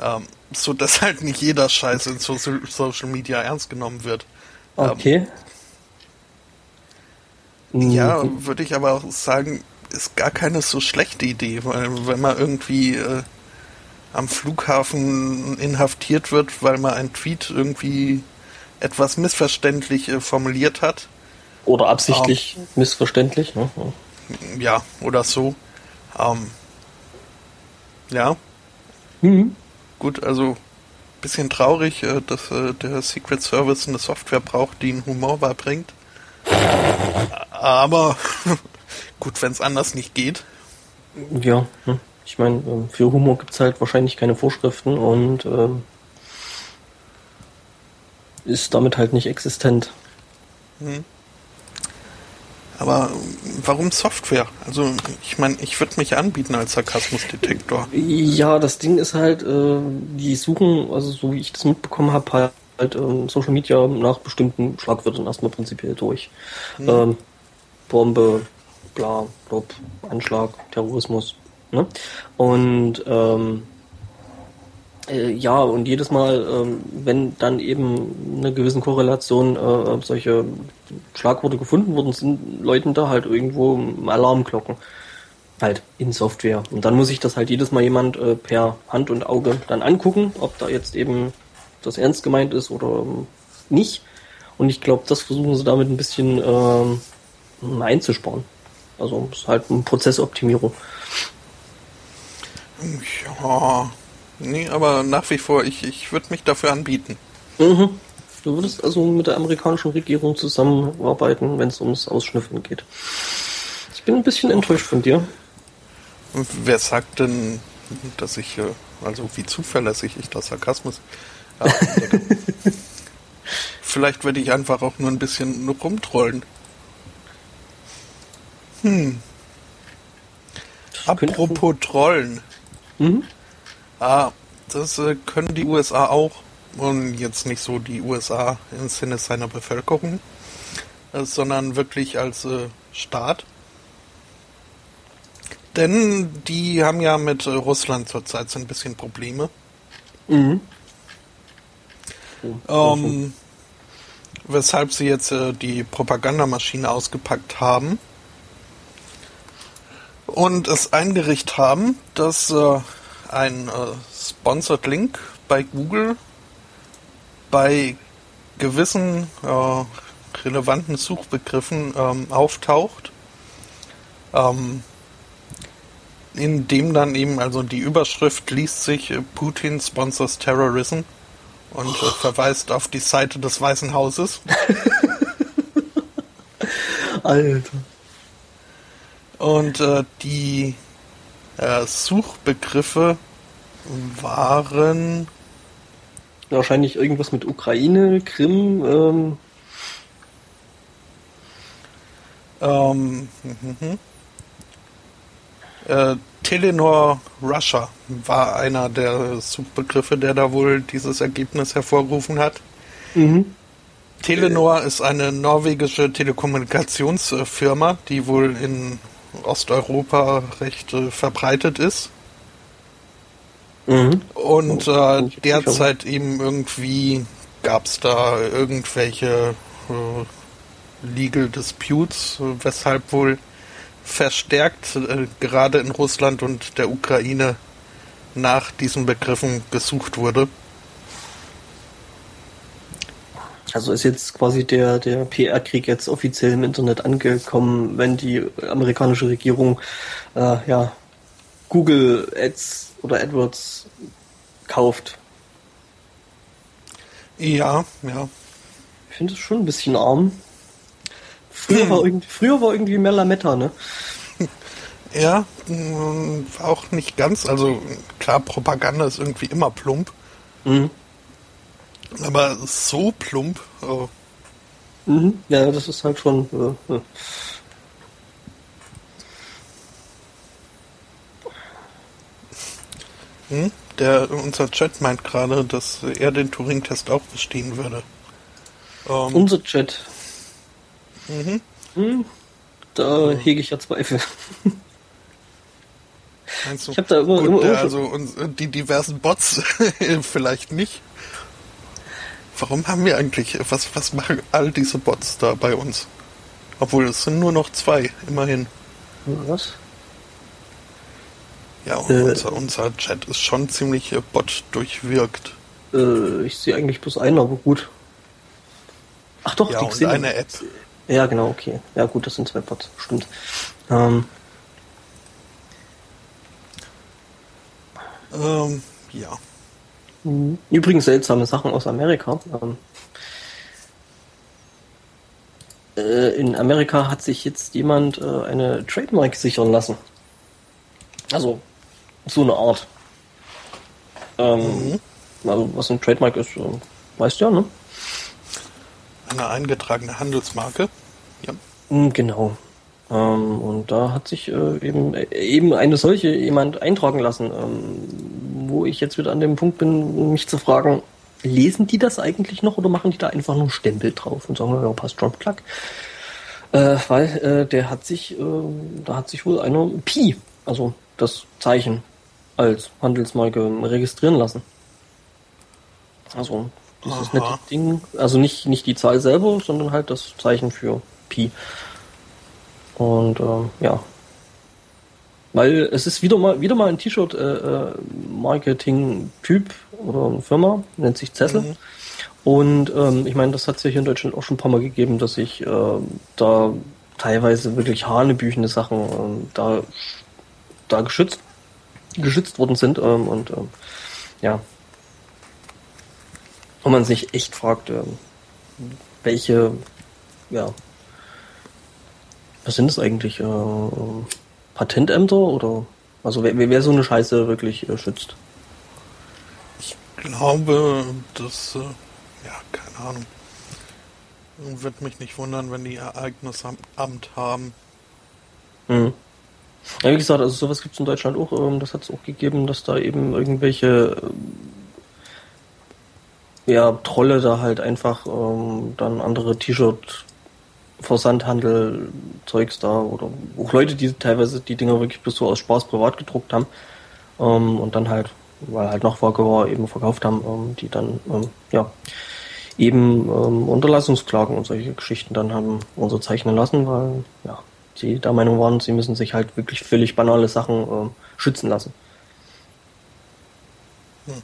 Ähm, so dass halt nicht jeder Scheiß in Social, Social Media ernst genommen wird. Ähm, okay. Ähm, ja, würde ich aber auch sagen, ist gar keine so schlechte Idee, weil wenn man irgendwie äh, am Flughafen inhaftiert wird, weil man ein Tweet irgendwie etwas missverständlich äh, formuliert hat, oder absichtlich ähm, missverständlich. Ne? Ja, oder so. Ähm, ja. Mhm. Gut, also bisschen traurig, äh, dass äh, der Secret Service eine Software braucht, die einen Humor beibringt. Aber gut, wenn es anders nicht geht. Ja, hm. ich meine, ähm, für Humor gibt es halt wahrscheinlich keine Vorschriften und ähm, ist damit halt nicht existent. Hm. Aber warum Software? Also ich meine, ich würde mich anbieten als Sarkasmusdetektor. Ja, das Ding ist halt, äh, die suchen, also so wie ich das mitbekommen habe, halt, halt ähm, Social Media nach bestimmten Schlagwörtern erstmal prinzipiell durch. Hm. Ähm, Bombe, bla, blub, Anschlag, Terrorismus. Ne? Und ähm, äh, ja, und jedes Mal, ähm, wenn dann eben eine gewisse Korrelation äh, solche Schlagworte gefunden wurden, sind Leuten da halt irgendwo Alarmglocken. Halt in Software. Und dann muss sich das halt jedes Mal jemand äh, per Hand und Auge dann angucken, ob da jetzt eben das ernst gemeint ist oder ähm, nicht. Und ich glaube, das versuchen sie damit ein bisschen ähm, einzusparen. Also es ist halt eine Prozessoptimierung. Ja, Nee, aber nach wie vor, ich, ich würde mich dafür anbieten. Mhm. Du würdest also mit der amerikanischen Regierung zusammenarbeiten, wenn es ums Ausschnüffeln geht. Ich bin ein bisschen enttäuscht von dir. Wer sagt denn, dass ich, äh, also wie zuverlässig ich das Sarkasmus Vielleicht werde ich einfach auch nur ein bisschen rumtrollen. Hm. Apropos Trollen. Mhm. Ah, das äh, können die USA auch. Und jetzt nicht so die USA im Sinne seiner Bevölkerung, äh, sondern wirklich als äh, Staat. Denn die haben ja mit äh, Russland zurzeit so ein bisschen Probleme. Mhm. Ähm, weshalb sie jetzt äh, die Propagandamaschine ausgepackt haben und es eingerichtet haben, dass äh, ein äh, Sponsored Link bei Google bei gewissen äh, relevanten Suchbegriffen ähm, auftaucht, ähm, in dem dann eben also die Überschrift liest sich äh, Putin sponsors Terrorism und äh, verweist auf die Seite des Weißen Hauses. Alter. Und äh, die äh, Suchbegriffe waren wahrscheinlich irgendwas mit Ukraine, Krim. Ähm. Ähm, mhm. äh, Telenor Russia war einer der Suchbegriffe, der da wohl dieses Ergebnis hervorgerufen hat. Mhm. Telenor ist eine norwegische Telekommunikationsfirma, die wohl in Osteuropa recht äh, verbreitet ist. Mhm. Und äh, derzeit eben irgendwie gab es da irgendwelche äh, Legal Disputes, weshalb wohl verstärkt äh, gerade in Russland und der Ukraine nach diesen Begriffen gesucht wurde. Also ist jetzt quasi der, der PR-Krieg jetzt offiziell im Internet angekommen, wenn die amerikanische Regierung äh, ja, Google Ads oder AdWords kauft. Ja, ja. Ich finde es schon ein bisschen arm. Früher, hm. war, irgendwie, früher war irgendwie mehr Lametta, ne? Ja, mm, auch nicht ganz. Also klar, Propaganda ist irgendwie immer plump. Mhm. Aber so plump. Oh. Mhm. Ja, das ist halt schon. Äh, hm? Der, unser Chat meint gerade, dass er den Turing-Test auch bestehen würde. Ähm, unser Chat. Mhm. Hm, da ja. hege ich ja Zweifel. Meinst du? Ich habe da immer, Gut, immer, immer also uns, die diversen Bots vielleicht nicht. Warum haben wir eigentlich, was, was machen all diese Bots da bei uns? Obwohl es sind nur noch zwei, immerhin. Was? Ja, äh, unser, unser Chat ist schon ziemlich Bot durchwirkt. Äh, ich sehe eigentlich bloß einen, aber gut. Ach doch, ja, die und eine App. Ja, genau, okay. Ja gut, das sind zwei Bots, stimmt. Ähm. Ähm, ja. Mhm. Übrigens seltsame Sachen aus Amerika. Ähm, äh, in Amerika hat sich jetzt jemand äh, eine Trademark sichern lassen. Also so eine Art. Ähm, mhm. Also was ein Trademark ist, äh, weißt du ja, ne? Eine eingetragene Handelsmarke. Ja. Mm, genau. Ähm, und da hat sich äh, eben, äh, eben eine solche jemand eintragen lassen, ähm, wo ich jetzt wieder an dem Punkt bin, mich zu fragen, lesen die das eigentlich noch oder machen die da einfach nur Stempel drauf und sagen, ja, passt schon, klack. Äh, weil äh, der hat sich, äh, da hat sich wohl einer Pi, also das Zeichen, als Handelsmarke registrieren lassen. Also dieses Aha. nette Ding, also nicht, nicht die Zahl selber, sondern halt das Zeichen für Pi. Und ähm, ja. Weil es ist wieder mal wieder mal ein T-Shirt-Marketing-Typ äh, äh oder Firma, nennt sich Zessel. Mhm. Und ähm, ich meine, das hat es ja hier in Deutschland auch schon ein paar Mal gegeben, dass ich äh, da teilweise wirklich hanebüchende Sachen äh, da, da geschützt, geschützt worden sind. Ähm, und ähm, ja. Und man sich echt fragt, ähm, welche, ja, was sind das eigentlich? Äh, Patentämter oder also wer, wer so eine Scheiße wirklich äh, schützt? Ich glaube, dass äh, ja, keine Ahnung. Wird mich nicht wundern, wenn die Ereignisamt haben. Mhm. Ja, wie gesagt, also sowas gibt es in Deutschland auch. Ähm, das hat es auch gegeben, dass da eben irgendwelche ähm, ja, Trolle da halt einfach ähm, dann andere T-Shirt Versandhandel Zeugs da oder auch Leute, die teilweise die Dinger wirklich bis so aus Spaß privat gedruckt haben ähm, und dann halt, weil halt Nachfrage war, eben verkauft haben, ähm, die dann ähm, ja eben Unterlassungsklagen und solche Geschichten dann haben unterzeichnen lassen, weil ja, die der Meinung waren, sie müssen sich halt wirklich völlig banale Sachen äh, schützen lassen. Hm.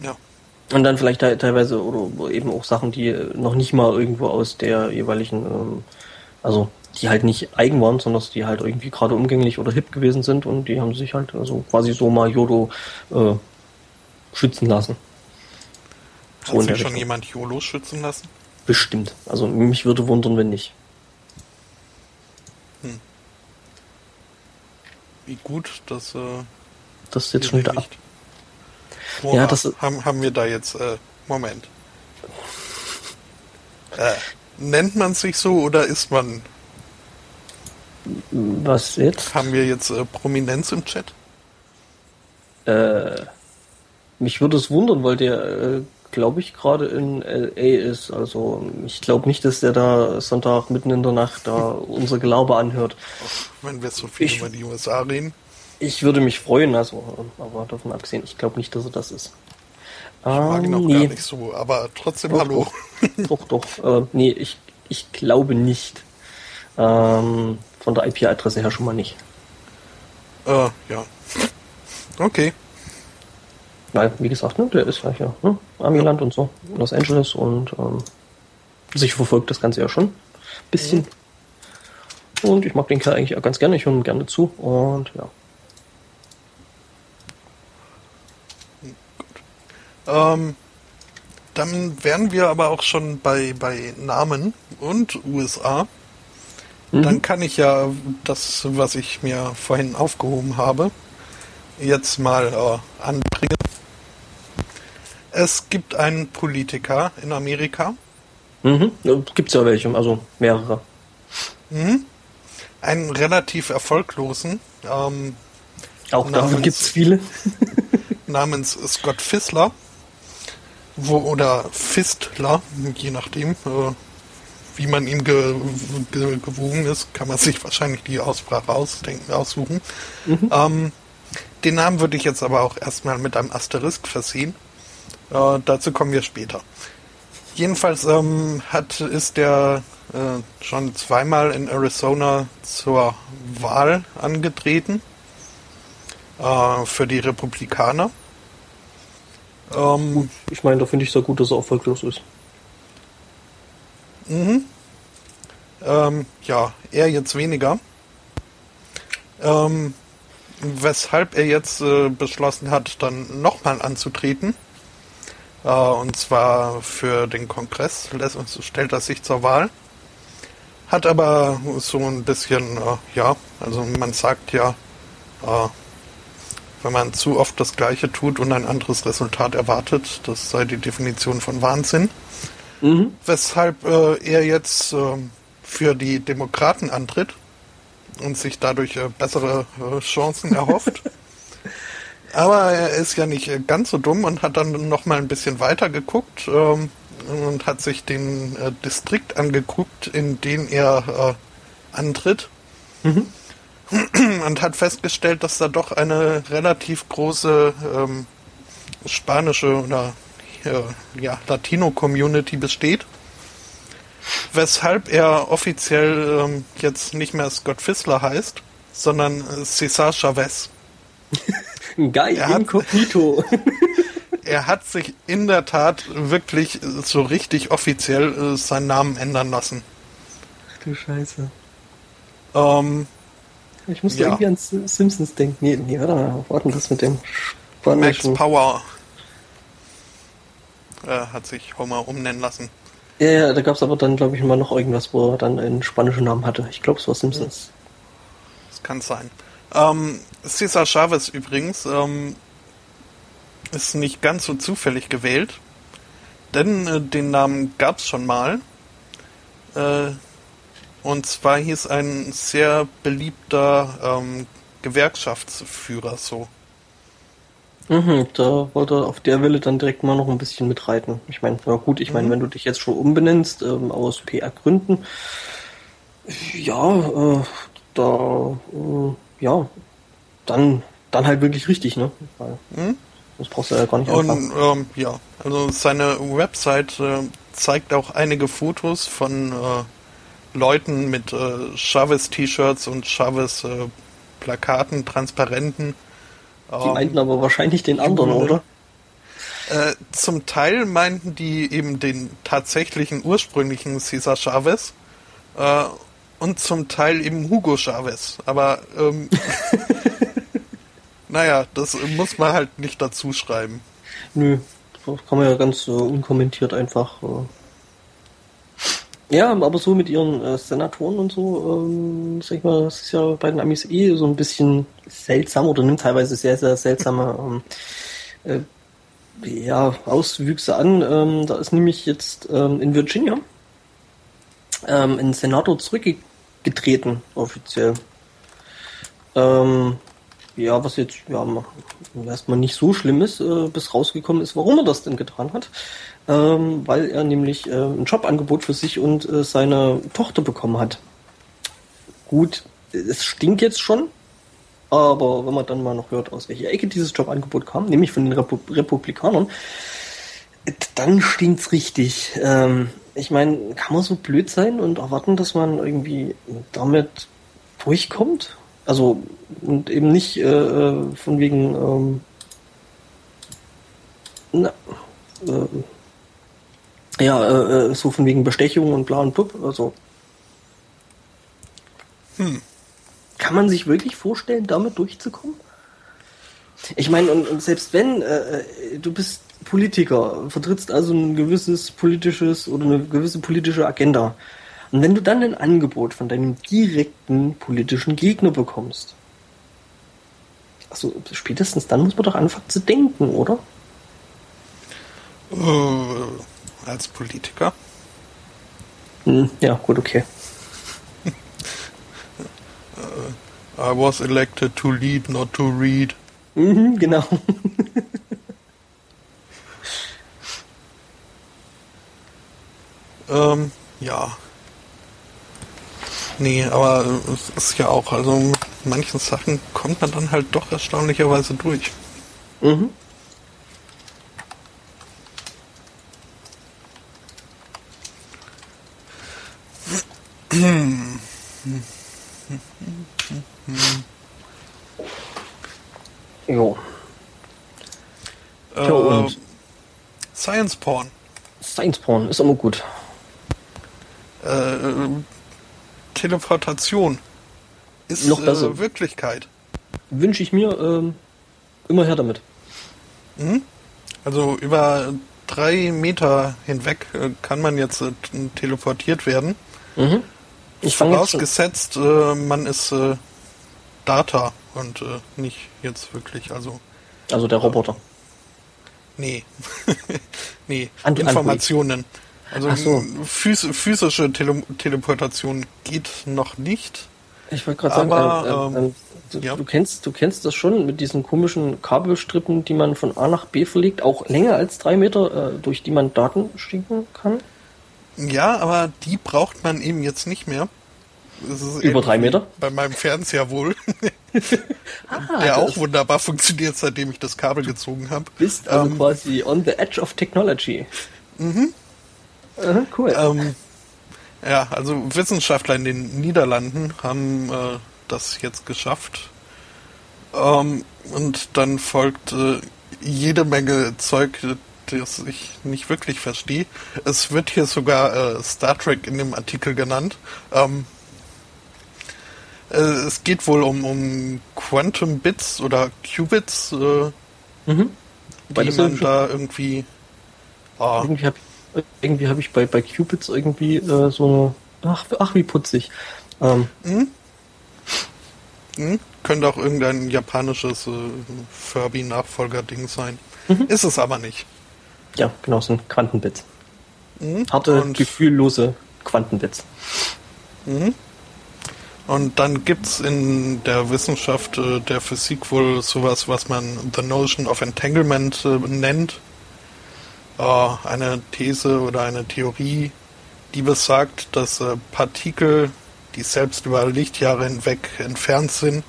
Ja. Und dann vielleicht teilweise oder eben auch Sachen, die noch nicht mal irgendwo aus der jeweiligen, ähm, also die halt nicht eigen waren, sondern die halt irgendwie gerade umgänglich oder hip gewesen sind und die haben sich halt also quasi so mal Yodo äh, schützen lassen. Hat so sich schon jemand YOLO schützen lassen? Bestimmt. Also mich würde wundern, wenn nicht. Hm. Wie gut, dass äh, das ist jetzt schon wieder ab. Oha, ja, das haben, haben wir da jetzt äh, Moment. Äh, nennt man sich so oder ist man? Was jetzt? Haben wir jetzt äh, Prominenz im Chat? Äh, mich würde es wundern, weil der, äh, glaube ich, gerade in LA ist. Also ich glaube nicht, dass der da Sonntag mitten in der Nacht da unser Glaube anhört. Wenn wir so viel ich, über die USA reden. Ich würde mich freuen, also, aber davon abgesehen, ich glaube nicht, dass er das ist. Ich mag ihn auch nee. gar nicht so, aber trotzdem doch, hallo. Doch, doch. doch. Äh, nee, ich, ich glaube nicht. Ähm, von der IP-Adresse her schon mal nicht. Äh, ja. Okay. Weil, wie gesagt, ne, der ist ja hier, ne? Amiland und so, Los Angeles und ähm, sich verfolgt das Ganze ja schon. Bisschen. Mhm. Und ich mag den Kerl eigentlich auch ganz gerne, ich höre ihm gerne zu und ja. Ähm, dann wären wir aber auch schon bei, bei Namen und USA. Mhm. Dann kann ich ja das, was ich mir vorhin aufgehoben habe, jetzt mal äh, anbringen. Es gibt einen Politiker in Amerika. Mhm. Gibt es ja welche, also mehrere. Mhm. Einen relativ erfolglosen. Ähm, Auch davon gibt es viele. namens Scott Fissler. Wo, oder Fistler, je nachdem, äh, wie man ihm ge, ge, gewogen ist, kann man sich wahrscheinlich die Aussprache ausdenken, aussuchen. Mhm. Ähm, den Namen würde ich jetzt aber auch erstmal mit einem Asterisk versehen. Äh, dazu kommen wir später. Jedenfalls ähm, hat, ist der äh, schon zweimal in Arizona zur Wahl angetreten äh, für die Republikaner. Ähm, ich meine, da finde ich es ja gut, dass er erfolglos ist. Mhm. Ähm, ja, er jetzt weniger. Ähm, weshalb er jetzt äh, beschlossen hat, dann nochmal anzutreten und zwar für den Kongress stellt er sich zur Wahl. Hat aber so ein bisschen, äh, ja, also man sagt ja, äh, wenn man zu oft das Gleiche tut und ein anderes Resultat erwartet, das sei die Definition von Wahnsinn. Mhm. Weshalb äh, er jetzt äh, für die Demokraten antritt und sich dadurch äh, bessere äh, Chancen erhofft. Aber er ist ja nicht ganz so dumm und hat dann noch mal ein bisschen weiter geguckt ähm, und hat sich den äh, Distrikt angeguckt, in den er äh, antritt. Mhm. Und hat festgestellt, dass da doch eine relativ große ähm, spanische oder äh, ja, Latino-Community besteht. Weshalb er offiziell ähm, jetzt nicht mehr Scott Fissler heißt, sondern äh, Cesar Chavez. Geil, er inkognito. Hat, er hat sich in der Tat wirklich so richtig offiziell äh, seinen Namen ändern lassen. Ach du Scheiße. Ähm, ich musste ja. irgendwie an Simpsons denken. Nee, nee, warte mal, warten das mit dem spanischen... Max Power äh, hat sich Homer umnennen lassen. Ja, ja da gab es aber dann, glaube ich, mal noch irgendwas, wo er dann einen spanischen Namen hatte. Ich glaube, es war Simpsons. Das kann sein. Ähm, Cesar Chavez übrigens ähm, ist nicht ganz so zufällig gewählt, denn äh, den Namen gab es schon mal. Äh, und zwar hieß ein sehr beliebter ähm, Gewerkschaftsführer so. Mhm, da wollte er auf der Welle dann direkt mal noch ein bisschen mitreiten. Ich meine, na gut, ich meine, mhm. wenn du dich jetzt schon umbenennst, ähm, aus PR-Gründen, ja, äh, da, äh, ja, dann, dann halt wirklich richtig, ne? Weil, mhm. Das brauchst du ja gar nicht Und ähm, ja, also seine Website äh, zeigt auch einige Fotos von äh, Leuten mit äh, Chavez-T-Shirts und Chavez-Plakaten, Transparenten die meinten aber wahrscheinlich den anderen, oder? Äh, zum Teil meinten die eben den tatsächlichen ursprünglichen Cesar Chavez äh, und zum Teil eben Hugo Chavez. Aber ähm, naja, das muss man halt nicht dazu schreiben. Nö, das kann man ja ganz äh, unkommentiert einfach äh, ja, aber so mit ihren äh, Senatoren und so, ähm, sag ich mal, das ist ja bei den Amis eh so ein bisschen seltsam oder nimmt teilweise sehr, sehr seltsame ähm, äh, ja, Auswüchse an. Ähm, da ist nämlich jetzt ähm, in Virginia ähm, ein Senator zurückgetreten, offiziell. Ähm, ja, was jetzt ja, erstmal nicht so schlimm ist, äh, bis rausgekommen ist, warum er das denn getan hat ähm, weil er nämlich äh, ein Jobangebot für sich und äh, seine Tochter bekommen hat. Gut, es stinkt jetzt schon, aber wenn man dann mal noch hört, aus welcher Ecke dieses Jobangebot kam, nämlich von den Repu Republikanern, dann stinkt's richtig. Ähm, ich meine, kann man so blöd sein und erwarten, dass man irgendwie damit durchkommt? Also, und eben nicht äh, äh von wegen, ähm, na, äh, ja, äh, äh, so von wegen Bestechung und bla und pup, also. Hm. Kann man sich wirklich vorstellen, damit durchzukommen? Ich meine, und, und, selbst wenn äh, äh, du bist Politiker, vertrittst also ein gewisses politisches oder eine gewisse politische Agenda. Und wenn du dann ein Angebot von deinem direkten politischen Gegner bekommst, also spätestens dann muss man doch anfangen zu denken, oder? Äh als Politiker. Hm, ja, gut, okay. I was elected to lead, not to read. Mhm, genau. ähm, ja. Nee, aber es ist ja auch, also manchen Sachen kommt man dann halt doch erstaunlicherweise durch. Mhm. Jo. Äh, und Science Porn. Science Porn ist immer gut. Äh, Teleportation ist Noch besser. Äh, Wirklichkeit. Wünsche ich mir ähm, immer her damit. Mhm. Also über drei Meter hinweg äh, kann man jetzt äh, teleportiert werden. Mhm. Ich. Vorausgesetzt, äh, man ist äh, Data und äh, nicht jetzt wirklich, also Also der Roboter. nee. nee, Ant- Informationen. Also so. phys physische Tele Teleportation geht noch nicht. Ich wollte gerade sagen, Aber, ähm, ähm, du, ja. du kennst, du kennst das schon mit diesen komischen Kabelstrippen, die man von A nach B verlegt, auch länger als drei Meter, äh, durch die man Daten schicken kann. Ja, aber die braucht man eben jetzt nicht mehr. Über drei Meter? Bei meinem Fernseher wohl. Ah, der auch wunderbar funktioniert, seitdem ich das Kabel gezogen habe. bist also Ähm, quasi on the edge of technology. Mhm. cool. Ähm, ja, also Wissenschaftler in den Niederlanden haben äh, das jetzt geschafft. Ähm, und dann folgt äh, jede Menge Zeug, das ich nicht wirklich verstehe. Es wird hier sogar äh, Star Trek in dem Artikel genannt. Ähm, äh, es geht wohl um, um Quantum Bits oder Qubits, äh, mhm. Wobei die man da irgendwie... ah, Irgendwie habe irgendwie hab ich bei, bei Cupids irgendwie äh, so eine. Ach, ach, wie putzig. Ähm, Hm? Könnte auch irgendein japanisches äh, Furby-Nachfolger-Ding sein. Mhm. Ist es aber nicht. ja, genau, so ein Quantenbits. Mhm. Harte, und, gefühllose Quantenbits. Und dann gibt's in der Wissenschaft äh, der Physik wohl sowas, was man The Notion of Entanglement äh, nennt. Äh, eine These oder eine Theorie, die besagt, dass äh, Partikel, die selbst über Lichtjahre hinweg entfernt sind,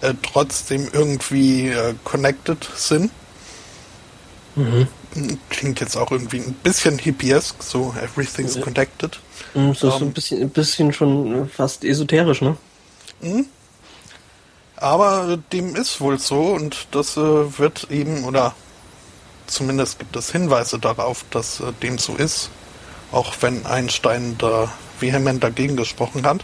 äh, trotzdem irgendwie äh, connected sind. Klingt jetzt auch irgendwie ein bisschen hippiesk, so everything's connected. Mm, So, so Ähm. ein bisschen, ein bisschen schon fast esoterisch, ne? Aber äh, dem ist wohl so und das äh, wird eben, oder zumindest gibt es Hinweise darauf, dass äh, dem so ist, auch wenn Einstein da vehement dagegen gesprochen hat.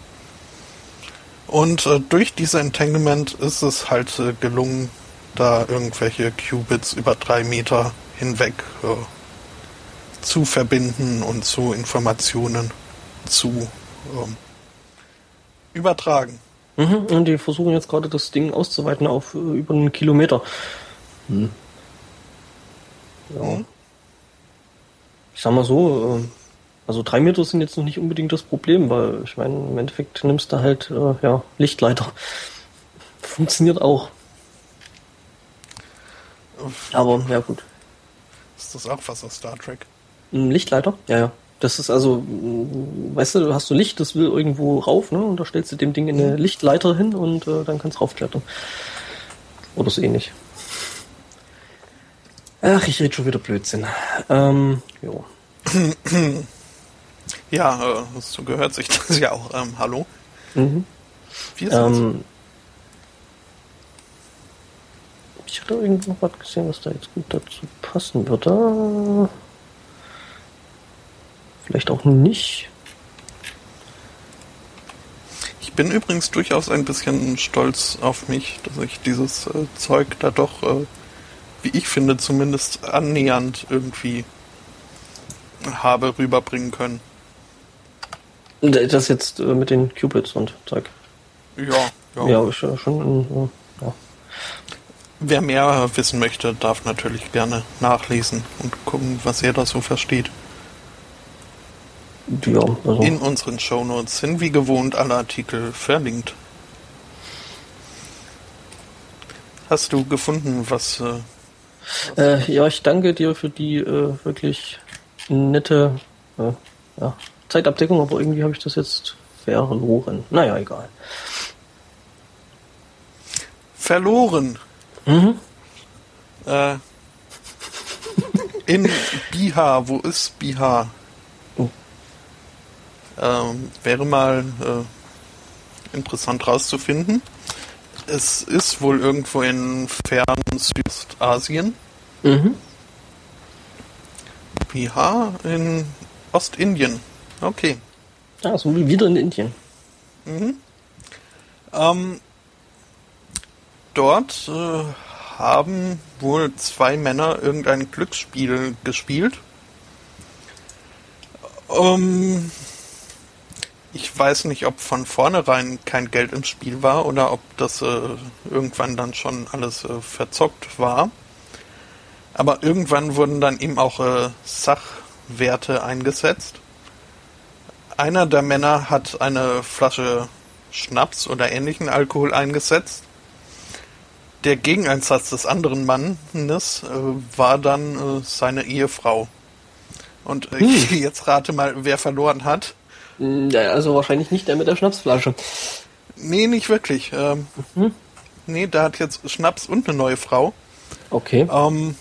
Und äh, durch diese Entanglement ist es halt äh, gelungen, da irgendwelche Qubits über drei Meter hinweg äh, zu verbinden und so Informationen zu ähm, übertragen. Mhm, und die versuchen jetzt gerade das Ding auszuweiten auf äh, über einen Kilometer. Hm. Ja. Mhm. Ich sag mal so, äh, also drei Meter sind jetzt noch nicht unbedingt das Problem, weil ich meine, im Endeffekt nimmst du halt äh, ja, Lichtleiter. Funktioniert auch. Aber ja gut. Ist das auch was aus Star Trek? Ein Lichtleiter? Ja, ja. Das ist also, mm, weißt du, hast du Licht, das will irgendwo rauf, ne? Und da stellst du dem Ding eine Lichtleiter hin und äh, dann kannst du raufklettern. Oder so ähnlich. Ach, ich rede schon wieder Blödsinn. Ähm, jo. Ja, äh, so gehört sich das ja auch. Ähm, hallo? Mhm. Wir sind's. Ähm, ich hatte irgendwo noch was gesehen, was da jetzt gut dazu passen würde. Vielleicht auch nicht. Ich bin übrigens durchaus ein bisschen stolz auf mich, dass ich dieses äh, Zeug da doch, äh, wie ich finde, zumindest annähernd irgendwie habe rüberbringen können. Und Das jetzt äh, mit den Qubits und Zeug. Ja, ja. Ja, schon. äh, Ja. Wer mehr wissen möchte, darf natürlich gerne nachlesen und gucken, was er da so versteht. Ja, also. In unseren Shownotes sind wie gewohnt alle Artikel verlinkt. Hast du gefunden, was äh, Äh, ja, ich danke dir für die äh, wirklich nette äh, ja, Zeitabdeckung, aber irgendwie habe ich das jetzt verloren. Naja, egal. verloren? Mhm. Äh, in Bihar, wo ist Bihar? Oh. Ähm, wäre mal äh, interessant rauszufinden. Es ist wohl irgendwo in fernen Südostasien. Mhm. Bihar in Ostindien. Okay. Ja, so wie wieder in Indien. Ähm, dort äh, haben wohl zwei Männer irgendein Glücksspiel gespielt. Ähm, ich weiß nicht, ob von vornherein kein Geld im Spiel war oder ob das äh, irgendwann dann schon alles äh, verzockt war. Aber irgendwann wurden dann eben auch äh, Sachwerte eingesetzt. Einer der Männer hat eine Flasche Schnaps oder ähnlichen Alkohol eingesetzt. Der Gegeneinsatz des anderen Mannes äh, war dann äh, seine Ehefrau. Und äh, hm. jetzt rate mal, wer verloren hat. Ja, also wahrscheinlich nicht der mit der Schnapsflasche. Nee, nicht wirklich. Ähm, mhm. Nee, der hat jetzt Schnaps und eine neue Frau. Okay. Ähm,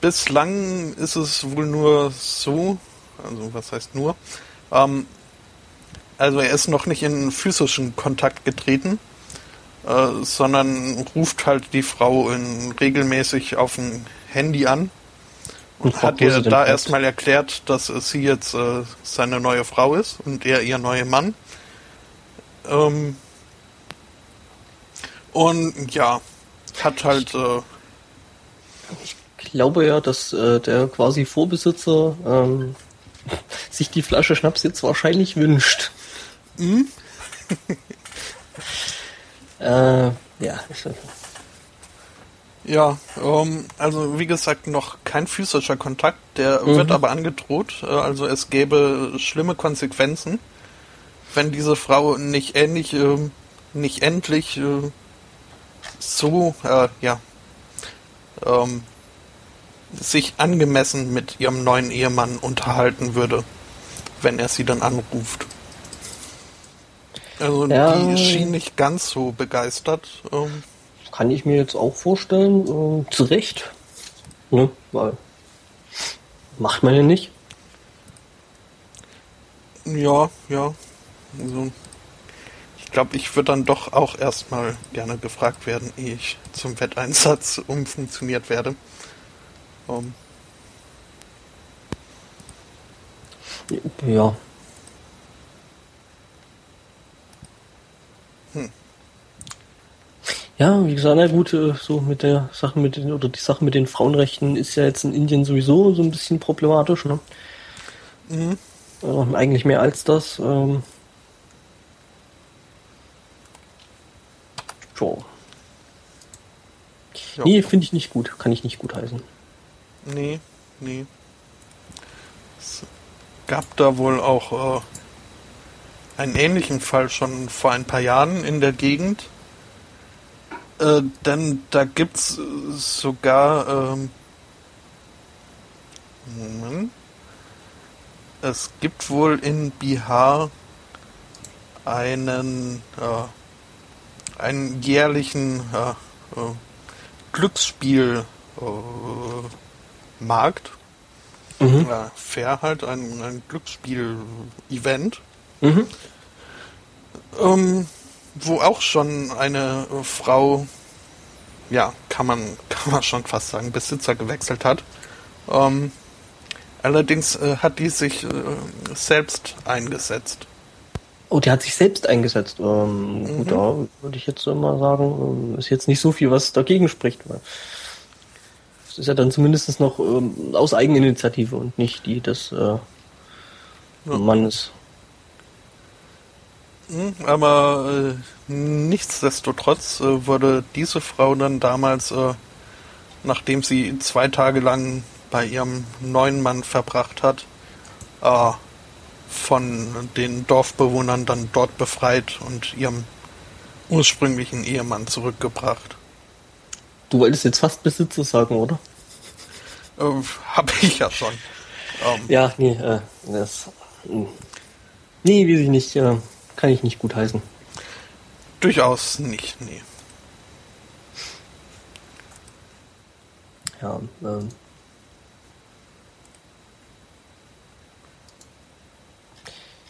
bislang ist es wohl nur so, also was heißt nur? Ähm, also er ist noch nicht in physischen Kontakt getreten, äh, sondern ruft halt die Frau in, regelmäßig auf dem Handy an und hat ihr da erstmal erklärt, dass sie jetzt äh, seine neue Frau ist und er ihr neuer Mann. Ähm, und ja, hat halt. Äh, ich glaube ja, dass äh, der quasi Vorbesitzer ähm, sich die Flasche Schnaps jetzt wahrscheinlich wünscht. Mhm. äh, ja. Ja, ähm, also wie gesagt, noch kein physischer Kontakt, der mhm. wird aber angedroht. Äh, also es gäbe schlimme Konsequenzen, wenn diese Frau nicht ähnlich, äh, nicht endlich äh, so, äh, ja, ähm, sich angemessen mit ihrem neuen Ehemann unterhalten würde, wenn er sie dann anruft. Also ja, die schien nicht ganz so begeistert. Ähm, kann ich mir jetzt auch vorstellen, äh, zu Recht. Ne? Weil macht man ja nicht. Ja, ja. Also, ich glaube, ich würde dann doch auch erstmal gerne gefragt werden, ehe ich zum Wetteinsatz umfunktioniert werde. Ähm. Ja, Ja, wie gesagt, na gut, äh, so mit der Sache mit den, oder die Sache mit den Frauenrechten ist ja jetzt in Indien sowieso so ein bisschen problematisch, ne? Mhm. Also eigentlich mehr als das. Ähm. So. Ja. Nee, finde ich nicht gut. Kann ich nicht gut heißen. Nee, nee. Es gab da wohl auch äh, einen ähnlichen Fall schon vor ein paar Jahren in der Gegend äh, denn da gibt's sogar ähm, Moment. Es gibt wohl in Bihar einen äh, einen jährlichen äh, äh, Glücksspielmarkt. Mhm. Ja, fair halt, ein, ein Glücksspiel-Event. Mhm. Ähm, wo auch schon eine Frau, ja, kann man, kann man schon fast sagen, Besitzer gewechselt hat. Ähm, allerdings äh, hat die sich äh, selbst eingesetzt. Oh, die hat sich selbst eingesetzt. Ähm, mhm. Gut, da würde ich jetzt mal sagen, ähm, ist jetzt nicht so viel, was dagegen spricht. Weil es ist ja dann zumindest noch ähm, aus Eigeninitiative und nicht die des äh, ja. Mannes. Hm, aber äh, nichtsdestotrotz äh, wurde diese Frau dann damals, äh, nachdem sie zwei Tage lang bei ihrem neuen Mann verbracht hat, äh, von den Dorfbewohnern dann dort befreit und ihrem ursprünglichen Ehemann zurückgebracht. Du wolltest jetzt fast Besitzer sagen, oder? Äh, hab ich ja schon. Ähm, ja, nee, äh, das. Hm. Nee, weiß ich nicht. Äh, kann ich nicht gut heißen. Durchaus nicht, nee. Ja, ähm.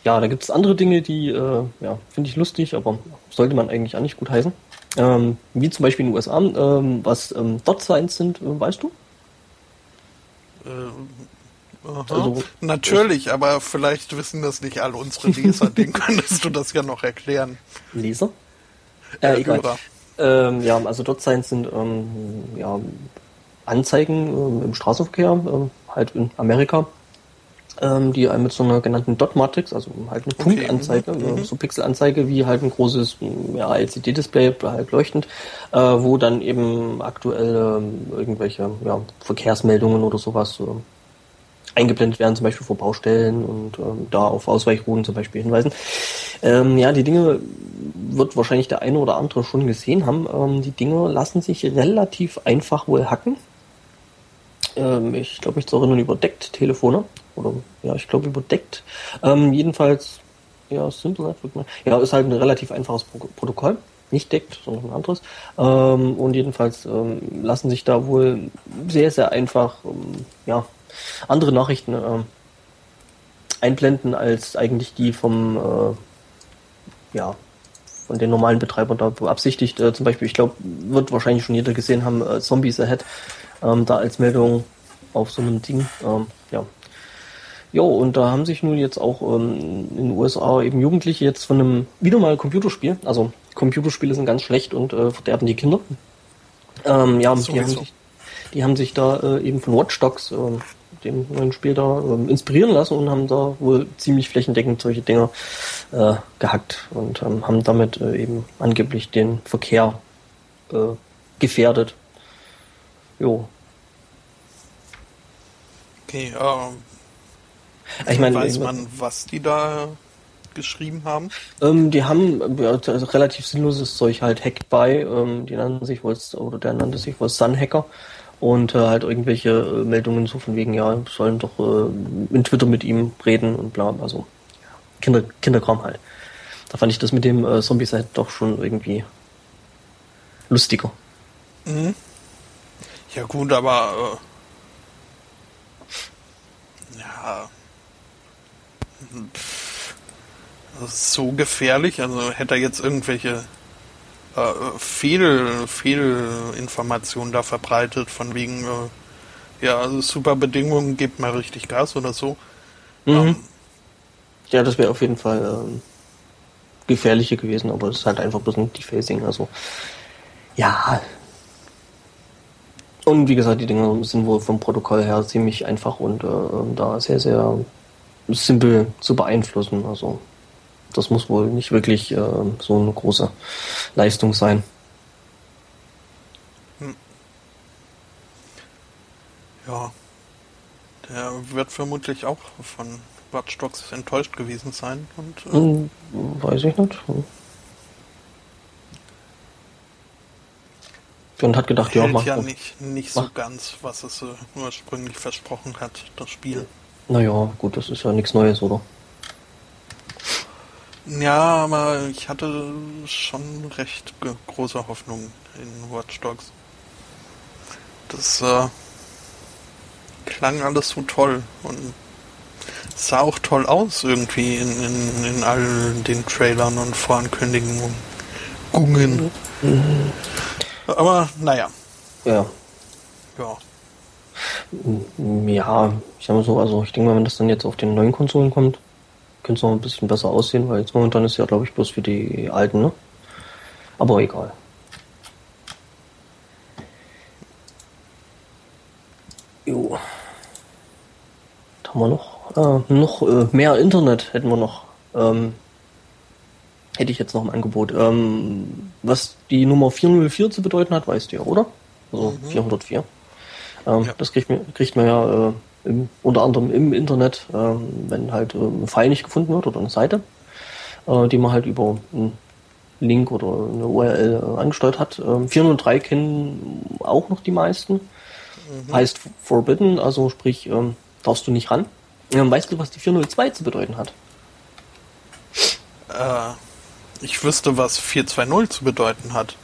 Ja, da gibt es andere Dinge, die äh, ja, finde ich lustig, aber sollte man eigentlich auch nicht gut heißen. Ähm, wie zum Beispiel in den USA, ähm, was ähm, Dot Signs sind, äh, weißt du? Ähm, also, Natürlich, aber vielleicht wissen das nicht alle unsere Leser. Den könntest du das ja noch erklären. Leser? Äh, egal. Ähm, ja, also dort sein sind ähm, ja, Anzeigen ähm, im Straßenverkehr, ähm, halt in Amerika, ähm, die mit so einer genannten Dot-Matrix, also halt eine okay. Punktanzeige, mhm. äh, so Pixelanzeige wie halt ein großes ja, LCD-Display halt leuchtend, äh, wo dann eben aktuell äh, irgendwelche ja, Verkehrsmeldungen oder sowas äh, eingeblendet werden, zum Beispiel vor Baustellen und ähm, da auf Ausweichrouten zum Beispiel hinweisen. Ähm, ja, die Dinge wird wahrscheinlich der eine oder andere schon gesehen haben. Ähm, die Dinge lassen sich relativ einfach wohl hacken. Ähm, ich glaube, mich zu erinnern, überdeckt Telefone. Oder ja, ich glaube überdeckt. Ähm, jedenfalls, ja, Simple Network. Ja, ist halt ein relativ einfaches Pro Protokoll. Nicht deckt, sondern ein anderes. Ähm, und jedenfalls ähm, lassen sich da wohl sehr, sehr einfach ähm, ja, andere Nachrichten äh, einblenden als eigentlich die vom äh, ja, von den normalen Betreibern da beabsichtigt. Äh, zum Beispiel, ich glaube, wird wahrscheinlich schon jeder gesehen haben, äh, Zombies Ahead, ähm, da als Meldung auf so einem Ding. Ähm, ja. Jo, und da haben sich nun jetzt auch ähm, in den USA eben Jugendliche jetzt von einem wieder mal Computerspiel, also Computerspiele sind ganz schlecht und äh, verderben die Kinder. Ähm, ja, die haben, sich, die haben sich da äh, eben von Watch Dogs äh, dem neuen Spiel da ähm, inspirieren lassen und haben da wohl ziemlich flächendeckend solche Dinger äh, gehackt und ähm, haben damit äh, eben angeblich den Verkehr äh, gefährdet. Jo. Okay, ähm, ich meine, weiß man, was die da geschrieben haben? Ähm, die haben ja, also relativ sinnloses Zeug halt Hacked by, ähm, die nannten sich wohl, oder der nannte sich wohl Sun Hacker und äh, halt irgendwelche äh, Meldungen so von wegen, ja, sollen doch äh, in Twitter mit ihm reden und bla, also Kinder, Kinderkram halt. Da fand ich das mit dem äh, Zombies halt doch schon irgendwie lustiger. Mhm. Ja gut, aber äh, ja so gefährlich, also hätte er jetzt irgendwelche äh, Fehl, Fehlinformationen da verbreitet, von wegen, äh, ja, also super Bedingungen, gebt mal richtig Gas oder so. Mhm. Ähm, ja, das wäre auf jeden Fall ähm, gefährlicher gewesen, aber es ist halt einfach bloß ein Defacing, also ja. Und wie gesagt, die Dinge sind wohl vom Protokoll her ziemlich einfach und äh, da sehr, sehr simpel zu beeinflussen. Also das muss wohl nicht wirklich äh, so eine große Leistung sein. Hm. Ja, der wird vermutlich auch von Watch Dogs enttäuscht gewesen sein. Und, äh, hm, weiß ich nicht. Und hat gedacht, ja, mach ja nicht, nicht so ganz, was es äh, ursprünglich versprochen hat, das Spiel. Naja, gut, das ist ja nichts Neues, oder? Ja, aber ich hatte schon recht große Hoffnung in Watch Dogs. Das äh, klang alles so toll und sah auch toll aus irgendwie in, in, in all den Trailern und Vorankündigungen. Mhm. Aber naja. Ja. Ja. Ja, ich sag mal so, also ich denke mal, wenn das dann jetzt auf den neuen Konsolen kommt, könnte es noch ein bisschen besser aussehen, weil jetzt momentan ist ja, glaube ich, bloß für die alten, ne? Aber egal. Jo. Was haben wir noch? Äh, noch äh, mehr Internet hätten wir noch. Ähm, hätte ich jetzt noch im Angebot. Ähm, was die Nummer 404 zu bedeuten hat, weißt du ja, oder? Also mhm. 404. Ähm, ja. Das kriegt, kriegt man ja äh, im, unter anderem im Internet, ähm, wenn halt äh, ein File nicht gefunden wird oder eine Seite, äh, die man halt über einen Link oder eine URL äh, angesteuert hat. Ähm, 403 kennen auch noch die meisten. Mhm. Heißt forbidden, also sprich, ähm, darfst du nicht ran. Ähm, weißt du, was die 402 zu bedeuten hat? Äh, ich wüsste, was 420 zu bedeuten hat.